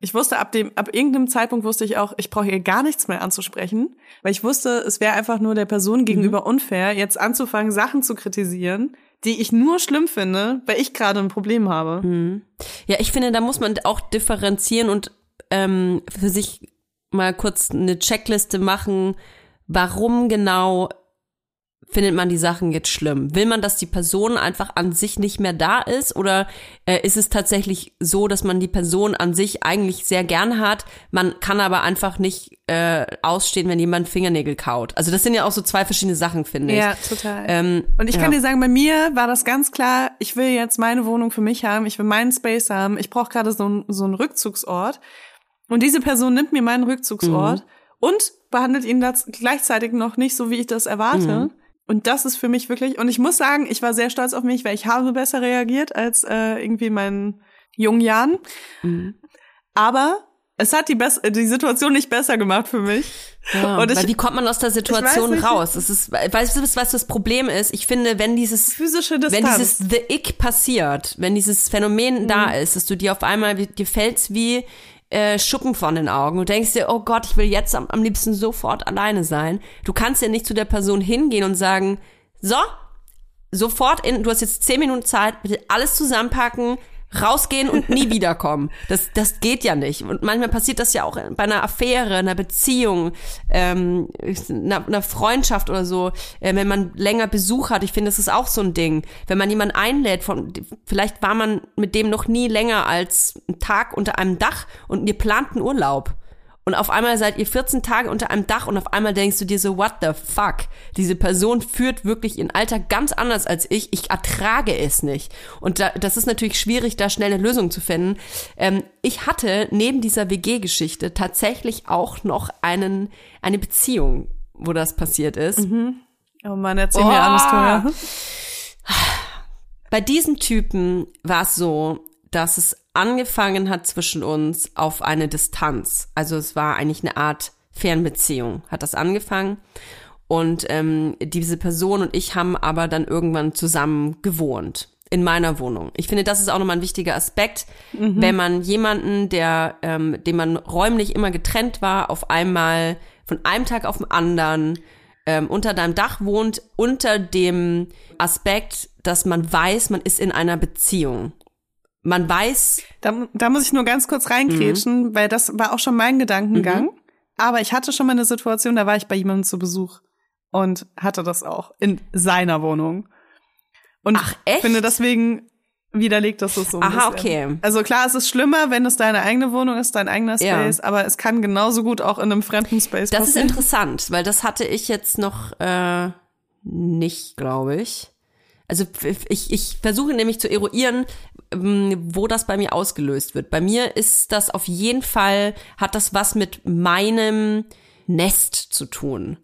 ich wusste ab dem, ab irgendeinem Zeitpunkt wusste ich auch, ich brauche ihr gar nichts mehr anzusprechen, weil ich wusste, es wäre einfach nur der Person gegenüber unfair, jetzt anzufangen, Sachen zu kritisieren, die ich nur schlimm finde, weil ich gerade ein Problem habe. Ja, ich finde, da muss man auch differenzieren und ähm, für sich mal kurz eine Checkliste machen, warum genau findet man die Sachen jetzt schlimm? Will man, dass die Person einfach an sich nicht mehr da ist oder äh, ist es tatsächlich so, dass man die Person an sich eigentlich sehr gern hat, man kann aber einfach nicht äh, ausstehen, wenn jemand Fingernägel kaut? Also das sind ja auch so zwei verschiedene Sachen, finde ich. total. Ähm, Und ich kann ja. dir sagen, bei mir war das ganz klar, ich will jetzt meine Wohnung für mich haben, ich will meinen Space haben, ich brauche gerade so, einen- so einen Rückzugsort. Und diese Person nimmt mir meinen Rückzugsort und behandelt ihn das gleichzeitig noch nicht so, wie ich das erwarte. Und das ist für mich wirklich, und ich muss sagen, ich war sehr stolz auf mich, weil ich habe besser reagiert als äh, irgendwie in meinen jungen Jahren. Aber es hat die, Bess die Situation nicht besser gemacht für mich. Ja, Und ich- wie kommt man aus der Situation nicht, raus? Es ist, weißt du, was das Problem ist? Ich finde, wenn dieses Physische wenn Distanz. dieses The Ick passiert, wenn dieses Phänomen Mhm. da ist, dass du dir auf einmal, dir wie äh, Schuppen von den Augen. Du denkst dir, oh Gott, ich will jetzt am, am liebsten sofort alleine sein. Du kannst ja nicht zu der Person hingehen und sagen, so, sofort in, du hast jetzt zehn Minuten Zeit, bitte alles zusammenpacken, rausgehen und nie [laughs] wiederkommen. Das, das geht ja nicht. Und manchmal passiert das ja auch bei einer Affäre, einer Beziehung, ähm, einer, einer Freundschaft oder so, äh, wenn man länger Besuch hat. Ich finde, das ist auch so ein Ding. Wenn man jemanden einlädt, von, vielleicht war man mit dem noch nie länger als einen Tag unter einem Dach und ihr plant einen Urlaub. Und auf einmal seid ihr 14 Tage unter einem Dach und auf einmal denkst du dir so, what the fuck? Diese Person führt wirklich ihren Alltag ganz anders als ich. Ich ertrage es nicht. Und da, das ist natürlich schwierig, da schnell eine Lösung zu finden. Ähm, ich hatte neben dieser WG-Geschichte tatsächlich auch noch einen, eine Beziehung, wo das passiert ist. oh Mann, erzähl mir Oh. alles, Toja. Bei diesem Typen war es so, dass es angefangen hat zwischen uns auf eine Distanz. Also es war eigentlich eine Art Fernbeziehung, hat das angefangen. Und ähm, diese Person und ich haben aber dann irgendwann zusammen gewohnt in meiner Wohnung. Ich finde, das ist auch nochmal ein wichtiger Aspekt, wenn man jemanden, der, ähm, dem man räumlich immer getrennt war, auf einmal von einem Tag auf den anderen ähm, unter deinem Dach wohnt, unter dem Aspekt, dass man weiß, man ist in einer Beziehung. Man weiß, Da, da muss ich nur ganz kurz reingrätschen, weil das war auch schon mein Gedankengang. Aber ich hatte schon mal eine Situation, da war ich bei jemandem zu Besuch und hatte das auch in seiner Wohnung. Und Ach, echt? finde deswegen, widerlegt das so ein Aha, bisschen. okay. Also klar, es ist schlimmer, wenn es deine eigene Wohnung ist, dein eigener Ja. Space, aber es kann genauso gut auch in einem fremden Space Das ist passieren. interessant, weil das hatte ich jetzt noch äh, nicht, glaube ich. Also ich, ich versuche nämlich zu eruieren, wo das bei mir ausgelöst wird. Bei mir ist das auf jeden Fall, hat das was mit meinem Nest zu tun.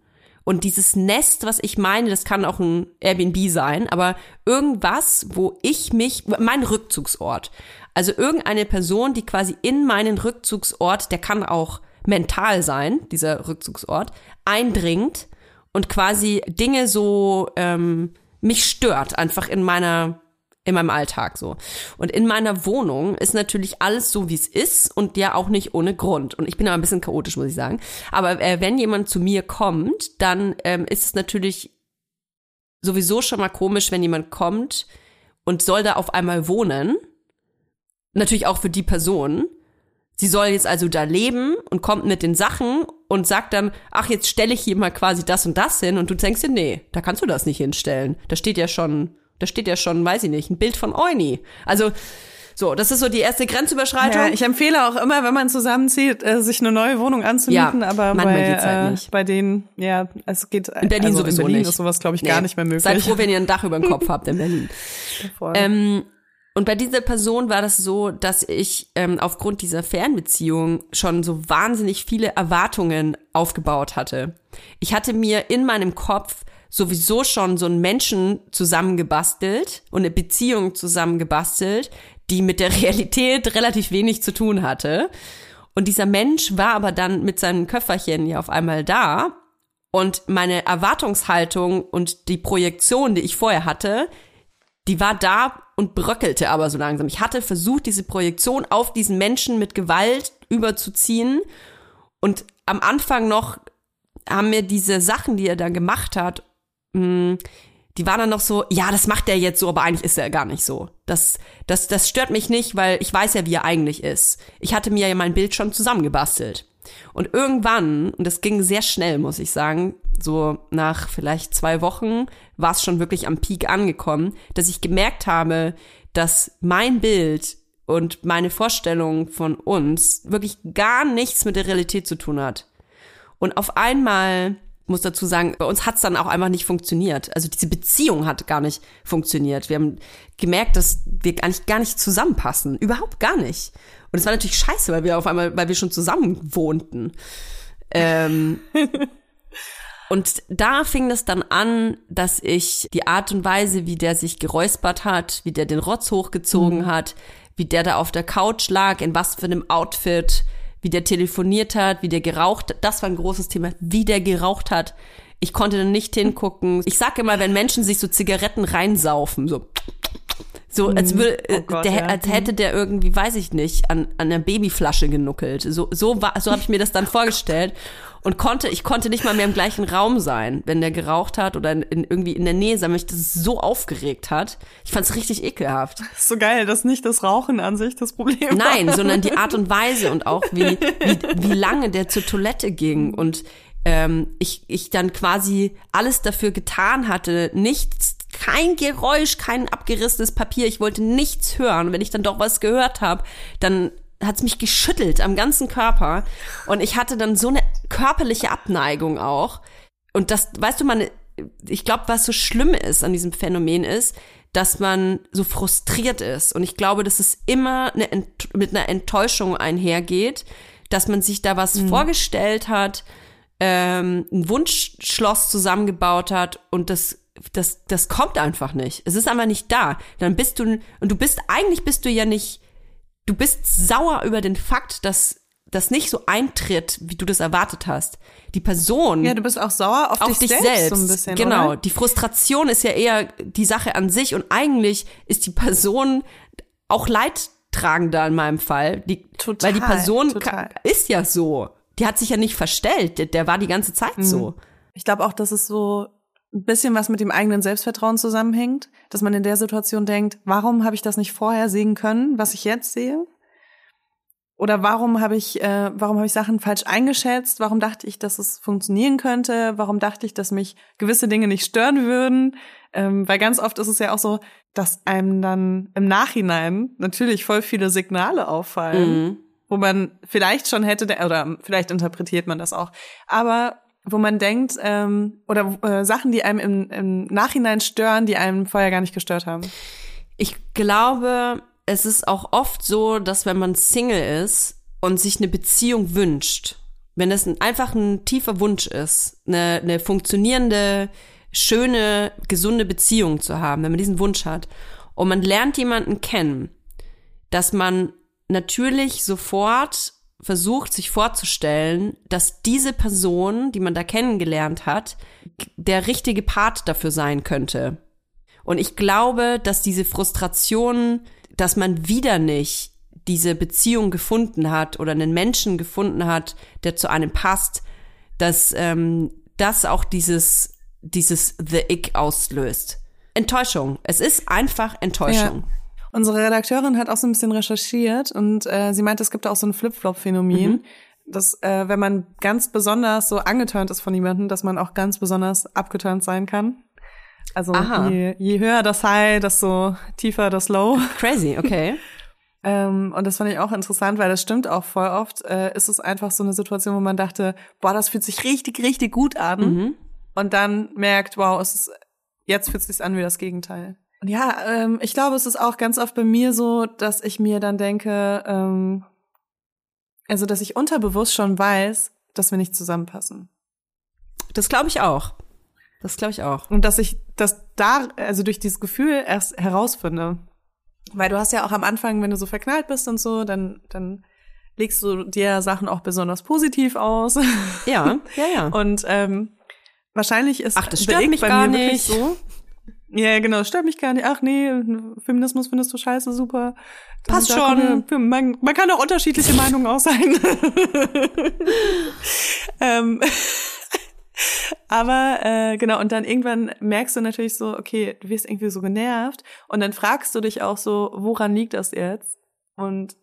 Und dieses Nest, was ich meine, das kann auch ein Airbnb sein, aber irgendwas, wo ich mich, mein Rückzugsort. Also irgendeine Person, die quasi in meinen Rückzugsort, der kann auch mental sein, dieser Rückzugsort, eindringt und quasi Dinge so ähm, mich stört, einfach in meiner in meinem Alltag so. Und in meiner Wohnung ist natürlich alles so, wie es ist und ja auch nicht ohne Grund. Und ich bin aber ein bisschen chaotisch, muss ich sagen. Aber äh, wenn jemand zu mir kommt, dann ähm, ist es natürlich sowieso schon mal komisch, wenn jemand kommt und soll da auf einmal wohnen. Natürlich auch für die Person. Sie soll jetzt also da leben und kommt mit den Sachen und sagt dann, ach, jetzt stelle ich hier mal quasi das und das hin und du denkst dir, nee, da kannst du das nicht hinstellen. Da steht ja schon, da steht ja schon, weiß ich nicht, ein Bild von Euni. Also, so, das ist so die erste Grenzüberschreitung. Ja, ich empfehle auch immer, wenn man zusammenzieht, äh, sich eine neue Wohnung anzumieten, Ja, aber bei, halt äh, nicht. bei denen, ja, es geht in Berlin also sowieso in Berlin nicht. ist sowas, glaube ich, Nee. gar nicht mehr möglich. Seid froh, wenn ihr ein Dach über dem Kopf [laughs] habt in Berlin. Ähm, und bei dieser Person war das so, dass ich ähm, aufgrund dieser Fernbeziehung schon so wahnsinnig viele Erwartungen aufgebaut hatte. Ich hatte mir in meinem Kopf sowieso schon so einen Menschen zusammengebastelt und eine Beziehung zusammengebastelt, die mit der [laughs] Realität relativ wenig zu tun hatte. Und dieser Mensch war aber dann mit seinem Köfferchen ja auf einmal da und meine Erwartungshaltung und die Projektion, die ich vorher hatte, die war da und bröckelte aber so langsam. Ich hatte versucht, diese Projektion auf diesen Menschen mit Gewalt überzuziehen. Und am Anfang noch haben mir diese Sachen, die er da gemacht hat, mh, die waren dann noch so, ja, das macht er jetzt so, aber eigentlich ist er gar nicht so. Das, das, das stört mich nicht, weil ich weiß ja, wie er eigentlich ist. Ich hatte mir ja mein Bild schon zusammengebastelt. Und irgendwann, und das ging sehr schnell, muss ich sagen, so nach vielleicht zwei Wochen war es schon wirklich am Peak angekommen, dass ich gemerkt habe, dass mein Bild und meine Vorstellung von uns wirklich gar nichts mit der Realität zu tun hat. Und auf einmal, muss dazu sagen, bei uns hat es dann auch einfach nicht funktioniert. Also diese Beziehung hat gar nicht funktioniert. Wir haben gemerkt, dass wir eigentlich gar nicht zusammenpassen. Überhaupt gar nicht. Und es war natürlich scheiße, weil wir auf einmal, weil wir schon zusammen wohnten. Ähm, [laughs] und da fing es dann an, dass ich die Art und Weise, wie der sich geräuspert hat, wie der den Rotz hochgezogen hat, wie der da auf der Couch lag, in was für einem Outfit, wie der telefoniert hat, wie der geraucht hat. Das war ein großes Thema, wie der geraucht hat. Ich konnte dann nicht hingucken. Ich sag immer, wenn Menschen sich so Zigaretten reinsaufen, so so als würde, Oh Gott, der, ja. als hätte der irgendwie, weiß ich nicht, an, an einer Babyflasche genuckelt. So, so war, so habe ich mir das dann vorgestellt und konnte, ich konnte nicht mal mehr im gleichen Raum sein, wenn der geraucht hat oder in, in, irgendwie in der Nähe sein, weil mich das so aufgeregt hat. Ich fand es richtig ekelhaft. ist so geil, dass nicht das Rauchen an sich das Problem Nein, war. sondern die Art und Weise und auch wie, wie, wie lange der zur Toilette ging und ähm, ich, ich dann quasi alles dafür getan hatte, nichts, kein Geräusch, kein abgerissenes Papier, ich wollte nichts hören. Und wenn ich dann doch was gehört habe, dann hat's mich geschüttelt am ganzen Körper und ich hatte dann so eine körperliche Abneigung auch. Und das, weißt du, man, ich glaube, was so schlimm ist an diesem Phänomen ist, dass man so frustriert ist. Und ich glaube, dass es immer eine Ent mit einer Enttäuschung einhergeht, dass man sich da was vorgestellt hat, ähm, ein Wunschschloss zusammengebaut hat und das das das kommt einfach nicht. Es ist einfach nicht da. Dann bist du und du bist eigentlich bist du ja nicht du bist sauer über den Fakt, dass das nicht so eintritt, wie du das erwartet hast. Die Person Ja, du bist auch sauer auf, auf dich selbst. so ein bisschen, genau. Oder? Die Frustration ist ja eher die Sache an sich und eigentlich ist die Person auch leidtragender in meinem Fall. Die, Total, weil die Person total. ist ja so. Die hat sich ja nicht verstellt. Der, der war die ganze Zeit Mhm. so. Ich glaube auch, dass es so ein bisschen was mit dem eigenen Selbstvertrauen zusammenhängt, dass man in der Situation denkt, warum habe ich das nicht vorher sehen können, was ich jetzt sehe? oder warum habe ich, äh, warum habe ich Sachen falsch eingeschätzt? Warum dachte ich, dass es funktionieren könnte? Warum dachte ich, dass mich gewisse Dinge nicht stören würden? Ähm, weil ganz oft ist es ja auch so, dass einem dann im Nachhinein natürlich voll viele Signale auffallen, Mhm. wo man vielleicht schon hätte, oder vielleicht interpretiert man das auch, aber wo man denkt, ähm, oder äh, Sachen, die einem im, im Nachhinein stören, die einem vorher gar nicht gestört haben. Ich glaube, es ist auch oft so, dass wenn man Single ist und sich eine Beziehung wünscht, wenn es ein, einfach ein tiefer Wunsch ist, eine, eine funktionierende, schöne, gesunde Beziehung zu haben, wenn man diesen Wunsch hat und man lernt jemanden kennen, dass man natürlich sofort versucht, sich vorzustellen, dass diese Person, die man da kennengelernt hat, der richtige Part dafür sein könnte. Und ich glaube, dass diese Frustration, dass man wieder nicht diese Beziehung gefunden hat oder einen Menschen gefunden hat, der zu einem passt, dass ähm, das auch dieses, dieses The Ick auslöst. Enttäuschung. Es ist einfach Enttäuschung. Unsere Redakteurin hat auch so ein bisschen recherchiert und äh, sie meint, es gibt auch so ein Flip-Flop-Phänomen, Mhm. dass äh, wenn man ganz besonders so angeturnt ist von jemandem, dass man auch ganz besonders abgeturnt sein kann. Also je, je höher das High, desto tiefer das Low. Crazy, [laughs] okay. Ähm, und das fand ich auch interessant, weil das stimmt auch voll oft. Äh, ist es einfach so eine Situation, wo man dachte, boah, das fühlt sich richtig, richtig gut an. Mhm. Und dann merkt, wow, es ist, jetzt fühlt es sich an wie das Gegenteil. Ja, ähm, ich glaube, es ist auch ganz oft bei mir so, dass ich mir dann denke, ähm, also dass ich unterbewusst schon weiß, dass wir nicht zusammenpassen. Das glaube ich auch. Das glaube ich auch. Und dass ich das da, also durch dieses Gefühl erst herausfinde. Weil du hast ja auch am Anfang, wenn du so verknallt bist und so, dann, dann legst du dir Sachen auch besonders positiv aus. Ja, ja, ja. [laughs] Und ähm, wahrscheinlich ist Ach, das stört mich bei gar mir wirklich nicht. so. Ja, genau, stört mich gar nicht. Ach nee, Feminismus findest du scheiße, super. Dann Passt schon. wir- Man, man kann auch unterschiedliche Meinungen auch sein. [laughs] ähm, aber äh, genau, und dann irgendwann merkst du natürlich so, okay, du wirst irgendwie so genervt und dann fragst du dich auch so, woran liegt das jetzt? Und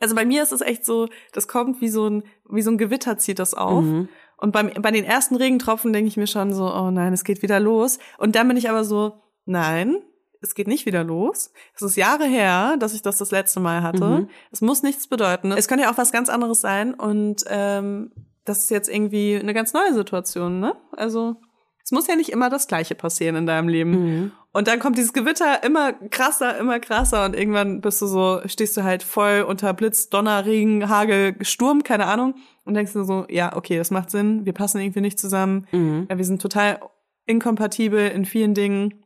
also bei mir ist es echt so, das kommt wie so ein, wie so ein Gewitter zieht das auf. Mhm. Und beim, bei den ersten Regentropfen denke ich mir schon so, oh nein, es geht wieder los. Und dann bin ich aber so, nein, es geht nicht wieder los. Es ist Jahre her, dass ich das das letzte Mal hatte. Mhm. Es muss nichts bedeuten. Es könnte ja auch was ganz anderes sein. Und ähm, das ist jetzt irgendwie eine ganz neue Situation, ne? Also es muss ja nicht immer das Gleiche passieren in deinem Leben. Mhm. Und dann kommt dieses Gewitter immer krasser, immer krasser und irgendwann bist du so, stehst du halt voll unter Blitz, Donner, Regen, Hagel, Sturm, keine Ahnung und denkst du so, ja, okay, das macht Sinn, wir passen irgendwie nicht zusammen, Mhm. ja, wir sind total inkompatibel in vielen Dingen.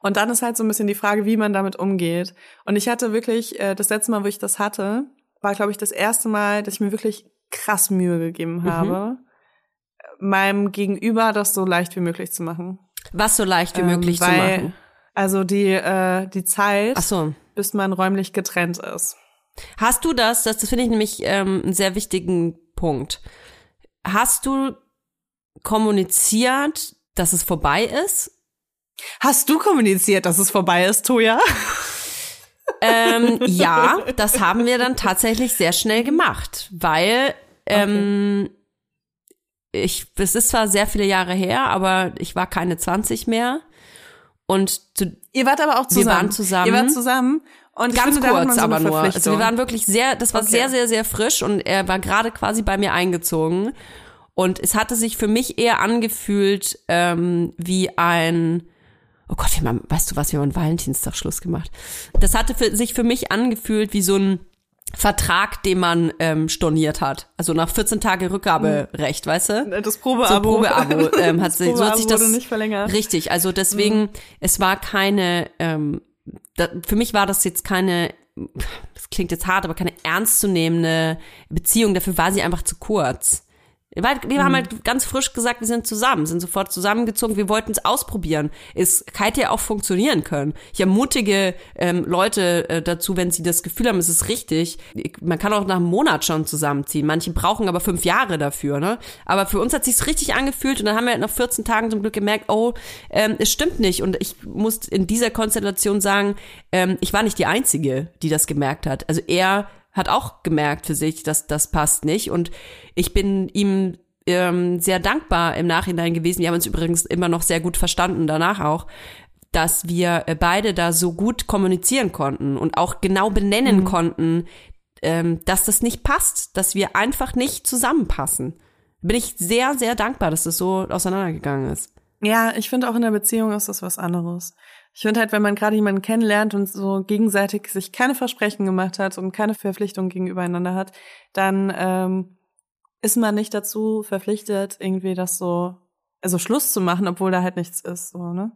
Und dann ist halt so ein bisschen die Frage, wie man damit umgeht. Und ich hatte wirklich, äh, das letzte Mal, wo ich das hatte, war, glaube ich, das erste Mal, dass ich mir wirklich krass Mühe gegeben habe, meinem Gegenüber das so leicht wie möglich zu machen. Was so leicht wie Ähm, möglich zu weil- machen. Also die, äh, die Zeit, Ach so. bis man räumlich getrennt ist. Hast du das, das, das finde ich nämlich ähm, einen sehr wichtigen Punkt. Hast du kommuniziert, dass es vorbei ist? Hast du kommuniziert, dass es vorbei ist, Toja? Ähm, [laughs] ja, das haben wir dann tatsächlich sehr schnell gemacht, weil ähm, ich, es ist zwar sehr viele Jahre her, aber ich war keine 20 mehr. Und zu, Ihr wart aber auch Wir zusammen. waren zusammen. Ihr wart zusammen. Und ganz finde, kurz so aber nur. Also wir waren wirklich sehr, das war Okay. sehr, sehr, sehr frisch und er war gerade quasi bei mir eingezogen. Und es hatte sich für mich eher angefühlt ähm, wie ein, oh Gott, wie man, weißt du was, wir haben Valentinstag Schluss gemacht. Das hatte für, sich für mich angefühlt wie so ein Vertrag, den man ähm, storniert hat. Also nach 14 Tage Rückgaberecht, weißt du? das so Probeabo. Probeabo [laughs] ähm, hat Das sich, so hat sich Probeabo das nicht verlängert. Mhm. richtig. Also deswegen, es war keine, ähm, da, für mich war das jetzt keine, das klingt jetzt hart, aber keine ernstzunehmende Beziehung. Dafür war sie einfach zu kurz. Weil wir Mhm. haben halt ganz frisch gesagt, wir sind zusammen, sind sofort zusammengezogen, wir wollten es ausprobieren. Es hätte ja auch funktionieren können. Ich ermutige ähm, Leute äh, dazu, wenn sie das Gefühl haben, es ist richtig. Ich, man kann auch nach einem Monat schon zusammenziehen. Manche brauchen aber fünf Jahre dafür. Ne? Aber für uns hat sich's richtig angefühlt und dann haben wir halt nach 14 Tagen zum Glück gemerkt, oh, ähm, es stimmt nicht. Und ich muss in dieser Konstellation sagen, ähm, ich war nicht die Einzige, die das gemerkt hat. Also er hat auch gemerkt für sich, dass das passt nicht. Und ich bin ihm ähm, sehr dankbar im Nachhinein gewesen. Wir haben uns übrigens immer noch sehr gut verstanden, danach auch, dass wir äh, beide da so gut kommunizieren konnten und auch genau benennen konnten, ähm, dass das nicht passt, dass wir einfach nicht zusammenpassen. Bin ich sehr, sehr dankbar, dass das so auseinandergegangen ist. Ja, ich finde auch in der Beziehung ist das was anderes. Ich finde halt, wenn man gerade jemanden kennenlernt und so gegenseitig sich keine Versprechen gemacht hat und keine Verpflichtung gegenübereinander hat, dann ähm, ist man nicht dazu verpflichtet, irgendwie das so, also Schluss zu machen, obwohl da halt nichts ist. So, ne?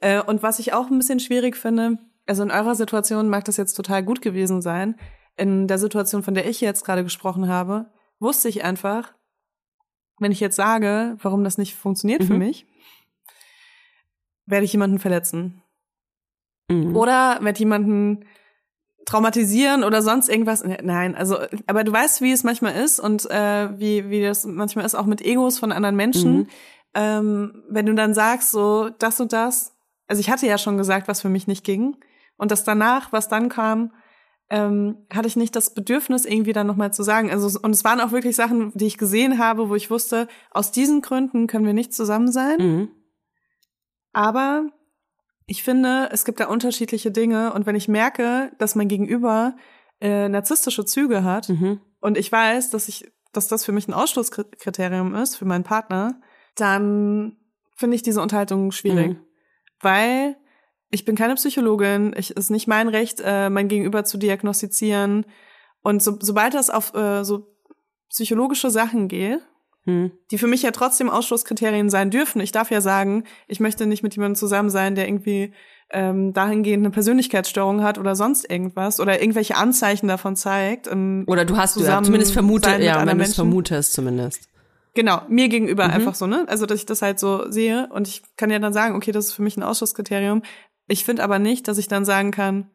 Äh, und was ich auch ein bisschen schwierig finde, also in eurer Situation mag das jetzt total gut gewesen sein. In der Situation, von der ich jetzt gerade gesprochen habe, wusste ich einfach, wenn ich jetzt sage, warum das nicht funktioniert für Mhm. mich, werde ich jemanden verletzen. Mhm. Oder werde jemanden traumatisieren oder sonst irgendwas. Nein, also, aber du weißt, wie es manchmal ist und äh, wie, wie das manchmal ist, auch mit Egos von anderen Menschen. Mhm. Ähm, wenn du dann sagst, so das und das, also ich hatte ja schon gesagt, was für mich nicht ging. Und das danach, was dann kam, ähm, hatte ich nicht das Bedürfnis, irgendwie dann nochmal zu sagen. Also, und es waren auch wirklich Sachen, die ich gesehen habe, wo ich wusste, aus diesen Gründen können wir nicht zusammen sein. Mhm. Aber ich finde, es gibt da unterschiedliche Dinge. Und wenn ich merke, dass mein Gegenüber äh, narzisstische Züge hat Mhm. und ich weiß, dass ich, dass das für mich ein Ausschlusskriterium ist für meinen Partner, dann finde ich diese Unterhaltung schwierig. Mhm. Weil ich bin keine Psychologin, ich ist nicht mein Recht, äh, mein Gegenüber zu diagnostizieren. Und so, sobald das auf äh, so psychologische Sachen geht, Mhm. die für mich ja trotzdem Ausschlusskriterien sein dürfen. Ich darf ja sagen, ich möchte nicht mit jemandem zusammen sein, der irgendwie ähm, dahingehend eine Persönlichkeitsstörung hat oder sonst irgendwas oder irgendwelche Anzeichen davon zeigt. im Oder du hast du ja zumindest vermutet, ja, wenn du es vermutest zumindest. Genau, mir gegenüber Mhm. einfach so, ne? Also, dass ich das halt so sehe und ich kann ja dann sagen, okay, das ist für mich ein Ausschlusskriterium. Ich finde aber nicht, dass ich dann sagen kann,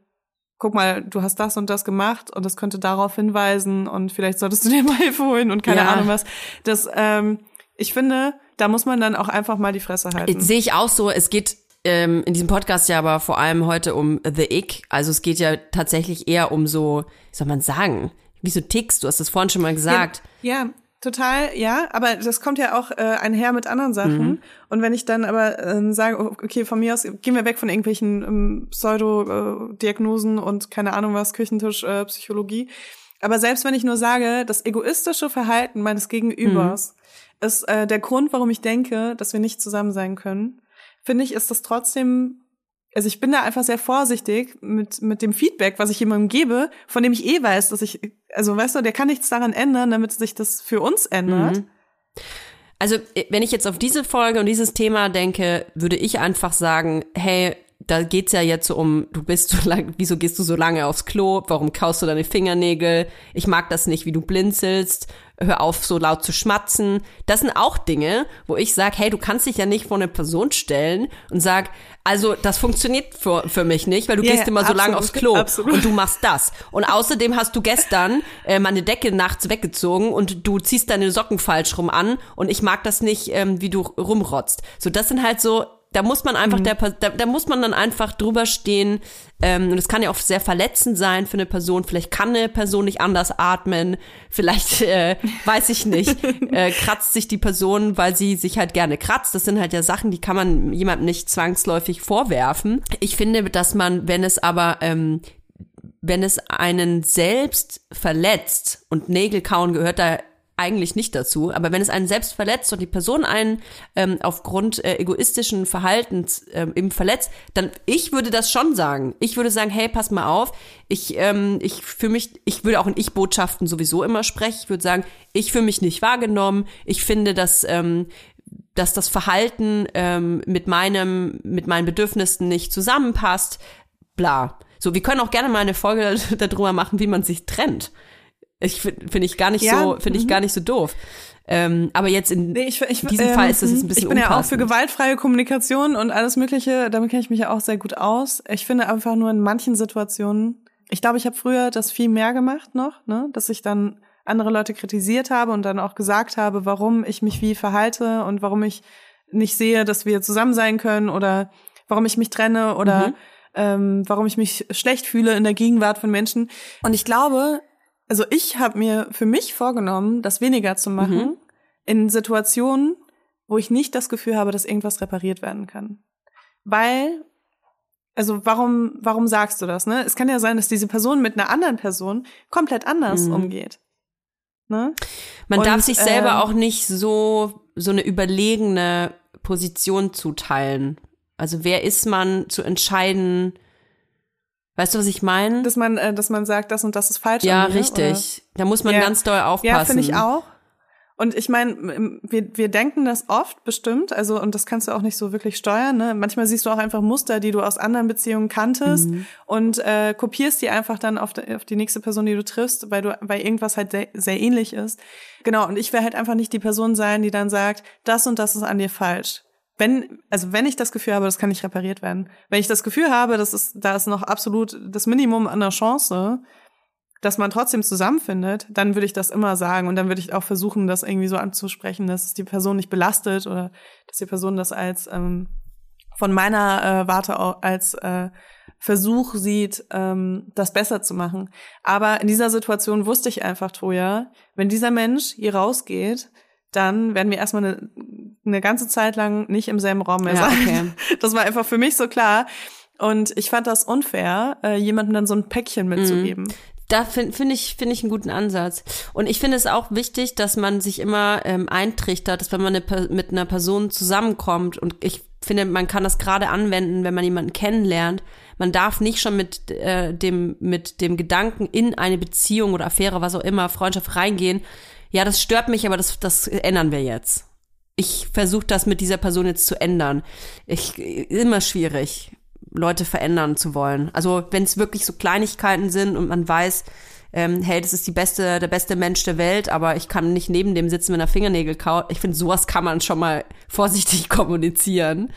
guck mal, du hast das und das gemacht und das könnte darauf hinweisen und vielleicht solltest du [laughs] dir mal Hilfe holen und keine Ja. Ahnung was. Das, ähm, ich finde, da muss man dann auch einfach mal die Fresse halten. Sehe ich auch so, es geht ähm, in diesem Podcast ja aber vor allem heute um The Ick. Also es geht ja tatsächlich eher um so, wie soll man sagen, wie so tickst, du hast das vorhin schon mal gesagt. Ja, total, ja, aber das kommt ja auch äh, einher mit anderen Sachen. Mhm. Und wenn ich dann aber ähm, sage, oh, okay, von mir aus gehen wir weg von irgendwelchen ähm, Pseudo-Diagnosen und keine Ahnung was, Küchentisch, äh, Psychologie. Aber selbst wenn ich nur sage, das egoistische Verhalten meines Gegenübers Mhm. ist äh, der Grund, warum ich denke, dass wir nicht zusammen sein können, finde ich, ist das trotzdem also ich bin da einfach sehr vorsichtig mit, mit dem Feedback, was ich jemandem gebe, von dem ich eh weiß, dass ich, also weißt du, der kann nichts daran ändern, damit sich das für uns ändert. Mhm. Also, wenn ich jetzt auf diese Folge und dieses Thema denke, würde ich einfach sagen, hey, da geht's ja jetzt so um, du bist so lang, wieso gehst du so lange aufs Klo? Warum kaust du deine Fingernägel? Ich mag das nicht, wie du blinzelst. Hör auf, so laut zu schmatzen. Das sind auch Dinge, wo ich sage, hey, du kannst dich ja nicht vor eine Person stellen und sag, also das funktioniert für, für mich nicht, weil du Ja, gehst immer so lange absolut, aufs Klo absolut. und du machst das. Und außerdem hast du gestern äh, meine Decke nachts weggezogen und du ziehst deine Socken falsch rum an und ich mag das nicht, ähm, wie du rumrotzt. So, das sind halt so, da muss man einfach, der, da, da muss man dann einfach drüber stehen. Ähm, und es kann ja auch sehr verletzend sein für eine Person. Vielleicht kann eine Person nicht anders atmen. Vielleicht, [laughs] äh, weiß ich nicht, [laughs] äh, kratzt sich die Person, weil sie sich halt gerne kratzt. Das sind halt ja Sachen, die kann man jemandem nicht zwangsläufig vorwerfen. Ich finde, dass man, wenn es aber ähm, wenn es einen selbst verletzt und Nägel kauen gehört da eigentlich nicht dazu, aber wenn es einen selbst verletzt und die Person einen ähm, aufgrund äh, egoistischen Verhaltens ähm, eben verletzt, dann ich würde das schon sagen. Ich würde sagen, hey, pass mal auf, ich ähm, ich für mich, ich würde auch in Ich-Botschaften sowieso immer sprechen. Ich würde sagen, ich fühle mich nicht wahrgenommen. Ich finde, dass ähm, dass das Verhalten ähm, mit meinem mit meinen Bedürfnissen nicht zusammenpasst. Bla. So, wir können auch gerne mal eine Folge [laughs] darüber machen, wie man sich trennt. Ich finde find ich gar nicht Ja, so finde ich mhm. gar nicht so doof. Ähm, aber jetzt in Nee, ich, ich, diesem ähm, Fall ist das jetzt ein bisschen Ich bin ja auch für unpassend. gewaltfreie Kommunikation und alles Mögliche. Damit kenne ich mich ja auch sehr gut aus. Ich finde einfach nur in manchen Situationen, ich glaube, ich habe früher das viel mehr gemacht noch, ne, dass ich dann andere Leute kritisiert habe und dann auch gesagt habe, warum ich mich wie verhalte und warum ich nicht sehe, dass wir zusammen sein können oder warum ich mich trenne oder Mhm. ähm, warum ich mich schlecht fühle in der Gegenwart von Menschen. Und ich glaube, also ich habe mir für mich vorgenommen, das weniger zu machen Mhm. in Situationen, wo ich nicht das Gefühl habe, dass irgendwas repariert werden kann. Weil, also warum, warum sagst du das? Ne? Es kann ja sein, dass diese Person mit einer anderen Person komplett anders Mhm. umgeht. Ne? Man Und, darf sich selber ähm, auch nicht so, so eine überlegene Position zuteilen. Also wer ist man zu entscheiden? Weißt du, was ich meine? Dass man, äh, dass man sagt, das und das ist falsch. Ja, mir, richtig. Da muss man Ja. ganz doll Oder? aufpassen. Ja, finde ich auch. Und ich meine, wir, wir denken das oft bestimmt, also und das kannst du auch nicht so wirklich steuern. Ne? Manchmal siehst du auch einfach Muster, die du aus anderen Beziehungen kanntest Mhm. und äh, kopierst die einfach dann auf die, auf die nächste Person, die du triffst, weil du weil irgendwas halt sehr, sehr ähnlich ist. Genau. Und ich will halt einfach nicht die Person sein, die dann sagt, das und das ist an dir falsch. Wenn, also wenn ich das Gefühl habe, das kann nicht repariert werden. Wenn ich das Gefühl habe, das ist, da ist noch absolut das Minimum an der Chance, dass man trotzdem zusammenfindet, dann würde ich das immer sagen und dann würde ich auch versuchen, das irgendwie so anzusprechen, dass es die Person nicht belastet oder dass die Person das als ähm, von meiner äh, Warte au- als äh, Versuch sieht, ähm, das besser zu machen. Aber in dieser Situation wusste ich einfach, Toja, wenn dieser Mensch hier rausgeht, dann werden wir erstmal eine, eine ganze Zeit lang nicht im selben Raum mehr Ja, sein. okay. [laughs] Das war einfach für mich so klar. Und ich fand das unfair, äh, jemandem dann so ein Päckchen mitzugeben. Da finde find ich, finde ich einen guten Ansatz. Und ich finde es auch wichtig, dass man sich immer ähm, eintrichtert, dass wenn man eine, mit einer Person zusammenkommt und ich finde, man kann das gerade anwenden, wenn man jemanden kennenlernt. Man darf nicht schon mit äh, dem mit dem Gedanken in eine Beziehung oder Affäre, was auch immer, Freundschaft reingehen. Ja, das stört mich, aber das das ändern wir jetzt. Ich versuche das mit dieser Person jetzt zu ändern. Ich immer schwierig. Leute verändern zu wollen. Also wenn es wirklich so Kleinigkeiten sind und man weiß, ähm, hey, das ist die beste, der beste Mensch der Welt, aber ich kann nicht neben dem sitzen, wenn er Fingernägel kaut. Ich finde, sowas kann man schon mal [laughs] vorsichtig kommunizieren.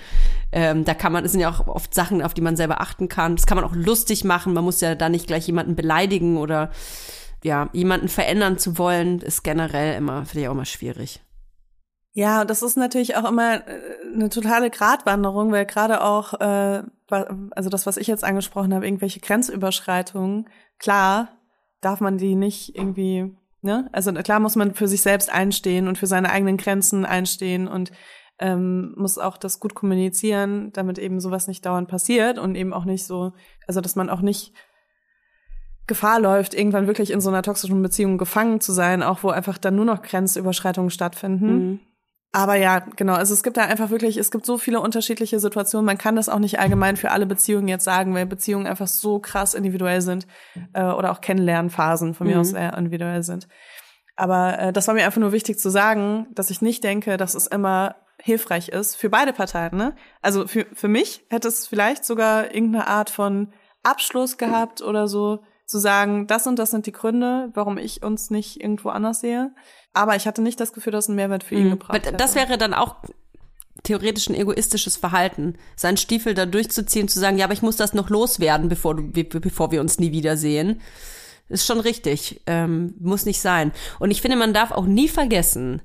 Ähm, da kann man, es sind ja auch oft Sachen, auf die man selber achten kann. Das kann man auch lustig machen. Man muss ja da nicht gleich jemanden beleidigen oder ja, jemanden verändern zu wollen, ist generell immer, finde ich auch immer schwierig. Ja, das ist natürlich auch immer äh, eine totale Gratwanderung, weil gerade auch, äh, also das, was ich jetzt angesprochen habe, irgendwelche Grenzüberschreitungen, klar darf man die nicht irgendwie, ne? Also klar muss man für sich selbst einstehen und für seine eigenen Grenzen einstehen und ähm, muss auch das gut kommunizieren, damit eben sowas nicht dauernd passiert und eben auch nicht so, also dass man auch nicht Gefahr läuft, irgendwann wirklich in so einer toxischen Beziehung gefangen zu sein, auch wo einfach dann nur noch Grenzüberschreitungen stattfinden. Aber ja, genau. Also es gibt da einfach wirklich, es gibt so viele unterschiedliche Situationen. Man kann das auch nicht allgemein für alle Beziehungen jetzt sagen, weil Beziehungen einfach so krass individuell sind äh, oder auch Kennenlernphasen von mir aus sehr individuell sind. Aber äh, das war mir einfach nur wichtig zu sagen, dass ich nicht denke, dass es immer hilfreich ist für beide Parteien. Ne? Also für, für mich hätte es vielleicht sogar irgendeine Art von Abschluss gehabt oder so, zu sagen, das und das sind die Gründe, warum ich uns nicht irgendwo anders sehe. Aber ich hatte nicht das Gefühl, dass ein Mehrwert für ihn gebracht Weil hätte. Das wäre dann auch theoretisch ein egoistisches Verhalten, seinen Stiefel da durchzuziehen, zu sagen, ja, aber ich muss das noch loswerden, bevor, du, be- bevor wir uns nie wiedersehen. Ist schon richtig, ähm, muss nicht sein. Und ich finde, man darf auch nie vergessen,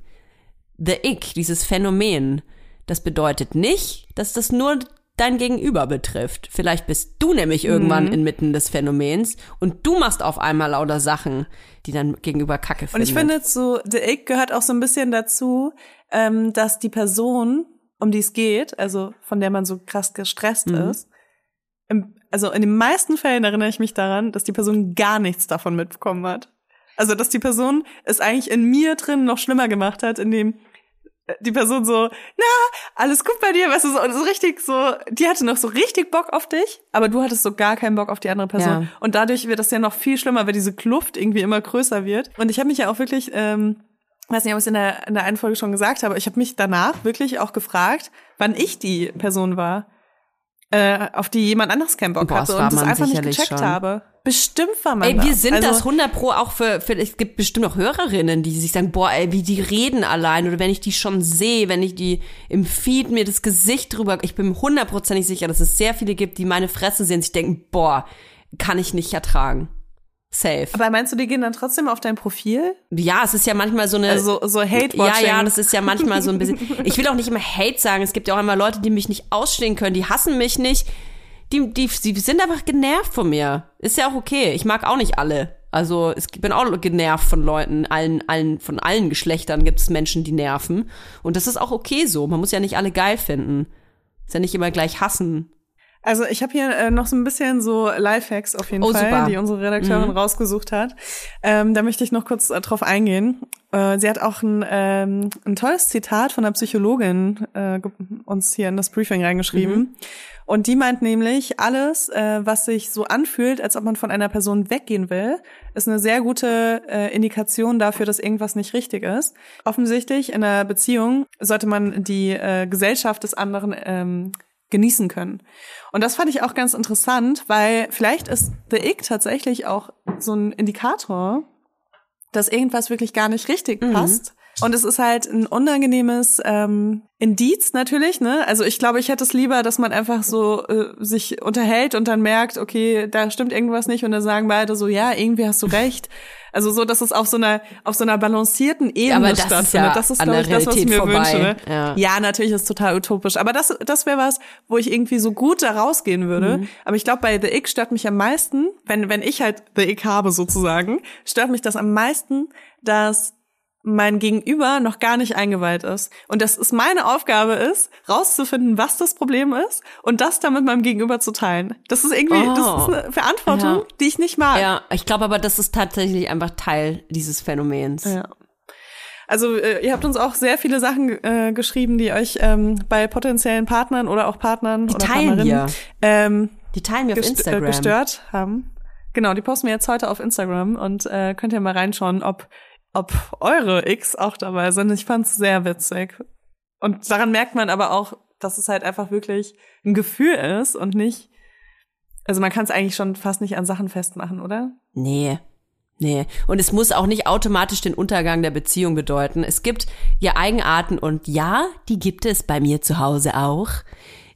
the ick, dieses Phänomen, das bedeutet nicht, dass das nur dein Gegenüber betrifft. Vielleicht bist du nämlich irgendwann Mhm. inmitten des Phänomens und du machst auf einmal lauter Sachen, die dein Gegenüber kacke Und findet. ich finde, zu The Ick gehört auch so ein bisschen dazu, ähm, dass die Person, um die es geht, also von der man so krass gestresst Mhm. ist, im, also in den meisten Fällen erinnere ich mich daran, dass die Person gar nichts davon mitbekommen hat. Also, dass die Person es eigentlich in mir drin noch schlimmer gemacht hat, indem die Person so, na, alles gut bei dir, weißt du, so, und so richtig so, die hatte noch so richtig Bock auf dich, aber du hattest so gar keinen Bock auf die andere Person. Ja. Und dadurch wird das ja noch viel schlimmer, weil diese Kluft irgendwie immer größer wird. Und ich habe mich ja auch wirklich, ähm, weiß nicht, ob ich es in der, in der einen Folge schon gesagt habe, ich habe mich danach wirklich auch gefragt, wann ich die Person war, äh, auf die jemand anderes keinen Bock Boah, hatte und das einfach nicht gecheckt schon. habe. Bestimmt war man Ey, wir das. sind also, das 100 pro auch für, für, es gibt bestimmt auch Hörerinnen, die sich sagen, boah, ey, wie die reden allein oder wenn ich die schon sehe, wenn ich die im Feed mir das Gesicht drüber, ich bin hundertprozentig sicher, dass es sehr viele gibt, die meine Fresse sehen und sich denken, boah, kann ich nicht ertragen. Safe. Aber meinst du, die gehen dann trotzdem auf dein Profil? ja, es ist ja manchmal so eine, Also so Hate-Watching? ja, ja, das ist ja manchmal so ein bisschen. [laughs] Ich will auch nicht immer Hate sagen. Es gibt ja auch immer Leute, die mich nicht ausstehen können, die hassen mich nicht. Die, die, die sind einfach genervt von mir. Ist ja auch okay. Ich mag auch nicht alle. Also ich bin auch genervt von Leuten, allen, allen, von allen Geschlechtern gibt es Menschen, die nerven. Und das ist auch okay so. Man muss ja nicht alle geil finden. Ist ja nicht immer gleich hassen. Also ich habe hier äh, noch so ein bisschen so Lifehacks auf jeden Oh, Fall, super. die unsere Redakteurin Mhm. rausgesucht hat. Ähm, da möchte ich noch kurz äh, drauf eingehen. Äh, sie hat auch ein, ähm, ein tolles Zitat von einer Psychologin äh, uns hier in das Briefing reingeschrieben. Mhm. Und die meint nämlich, alles, äh, was sich so anfühlt, als ob man von einer Person weggehen will, ist eine sehr gute äh, Indikation dafür, dass irgendwas nicht richtig ist. Offensichtlich in einer Beziehung sollte man die äh, Gesellschaft des anderen ähm, genießen können. Und das fand ich auch ganz interessant, weil vielleicht ist The Ick tatsächlich auch so ein Indikator, dass irgendwas wirklich gar nicht richtig passt. Und es ist halt ein unangenehmes ähm, Indiz natürlich, ne? Also ich glaube, ich hätte es lieber, dass man einfach so äh, sich unterhält und dann merkt, okay, da stimmt irgendwas nicht und dann sagen beide so, ja, irgendwie hast du recht. Also so, dass es auf so einer auf so einer balancierten Ebene aber das ist stattfindet. ja das ist glaube ich das, was ich mir vorbei. wünsche. Ne? Ja. ja, natürlich ist total utopisch, aber das das wäre was, wo ich irgendwie so gut da rausgehen würde. Mhm. Aber ich glaube, bei The Ick stört mich am meisten, wenn wenn ich halt The Ick habe sozusagen, stört mich das am meisten, dass mein Gegenüber noch gar nicht eingeweiht ist. Und dass es meine Aufgabe ist, rauszufinden, was das Problem ist und das dann mit meinem Gegenüber zu teilen. Das ist irgendwie, Oh. das ist eine Verantwortung, Ja. die ich nicht mag. Ja, ich glaube aber, das ist tatsächlich einfach Teil dieses Phänomens. Ja. Also äh, ihr habt uns auch sehr viele Sachen äh, geschrieben, die euch ähm, bei potenziellen Partnern oder auch Partnern Die oder teilen wir. ähm, Die teilen wir auf gest Instagram. Äh, gestört haben. Genau, die posten wir jetzt heute auf Instagram und äh, könnt ihr mal reinschauen, ob ob eure X auch dabei sind. Ich fand's sehr witzig. Und daran merkt man aber auch, dass es halt einfach wirklich ein Gefühl ist und nicht. Also man kann es eigentlich schon fast nicht an Sachen festmachen, oder? Nee. Nee. Und es muss auch nicht automatisch den Untergang der Beziehung bedeuten. Es gibt ja Eigenarten und ja, die gibt es bei mir zu Hause auch.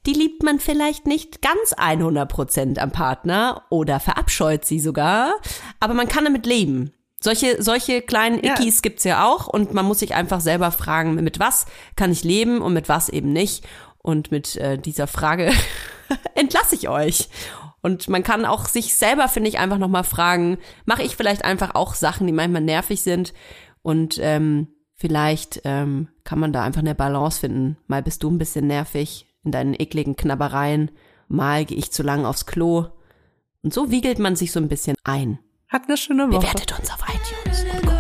Die liebt man vielleicht nicht ganz 100 Prozent am Partner oder verabscheut sie sogar, aber man kann damit leben. Solche, solche kleinen Ja. Ickies gibt's ja auch und man muss sich einfach selber fragen, mit was kann ich leben und mit was eben nicht. Und mit äh, dieser Frage [laughs] entlasse ich euch. Und man kann auch sich selber, finde ich, einfach nochmal fragen, mache ich vielleicht einfach auch Sachen, die manchmal nervig sind und ähm, vielleicht ähm, kann man da einfach eine Balance finden. Mal bist du ein bisschen nervig in deinen ekligen Knabbereien, mal gehe ich zu lang aufs Klo. Und so wiegelt man sich so ein bisschen ein. Habt eine schöne Woche. Bewertet uns auf iTunes und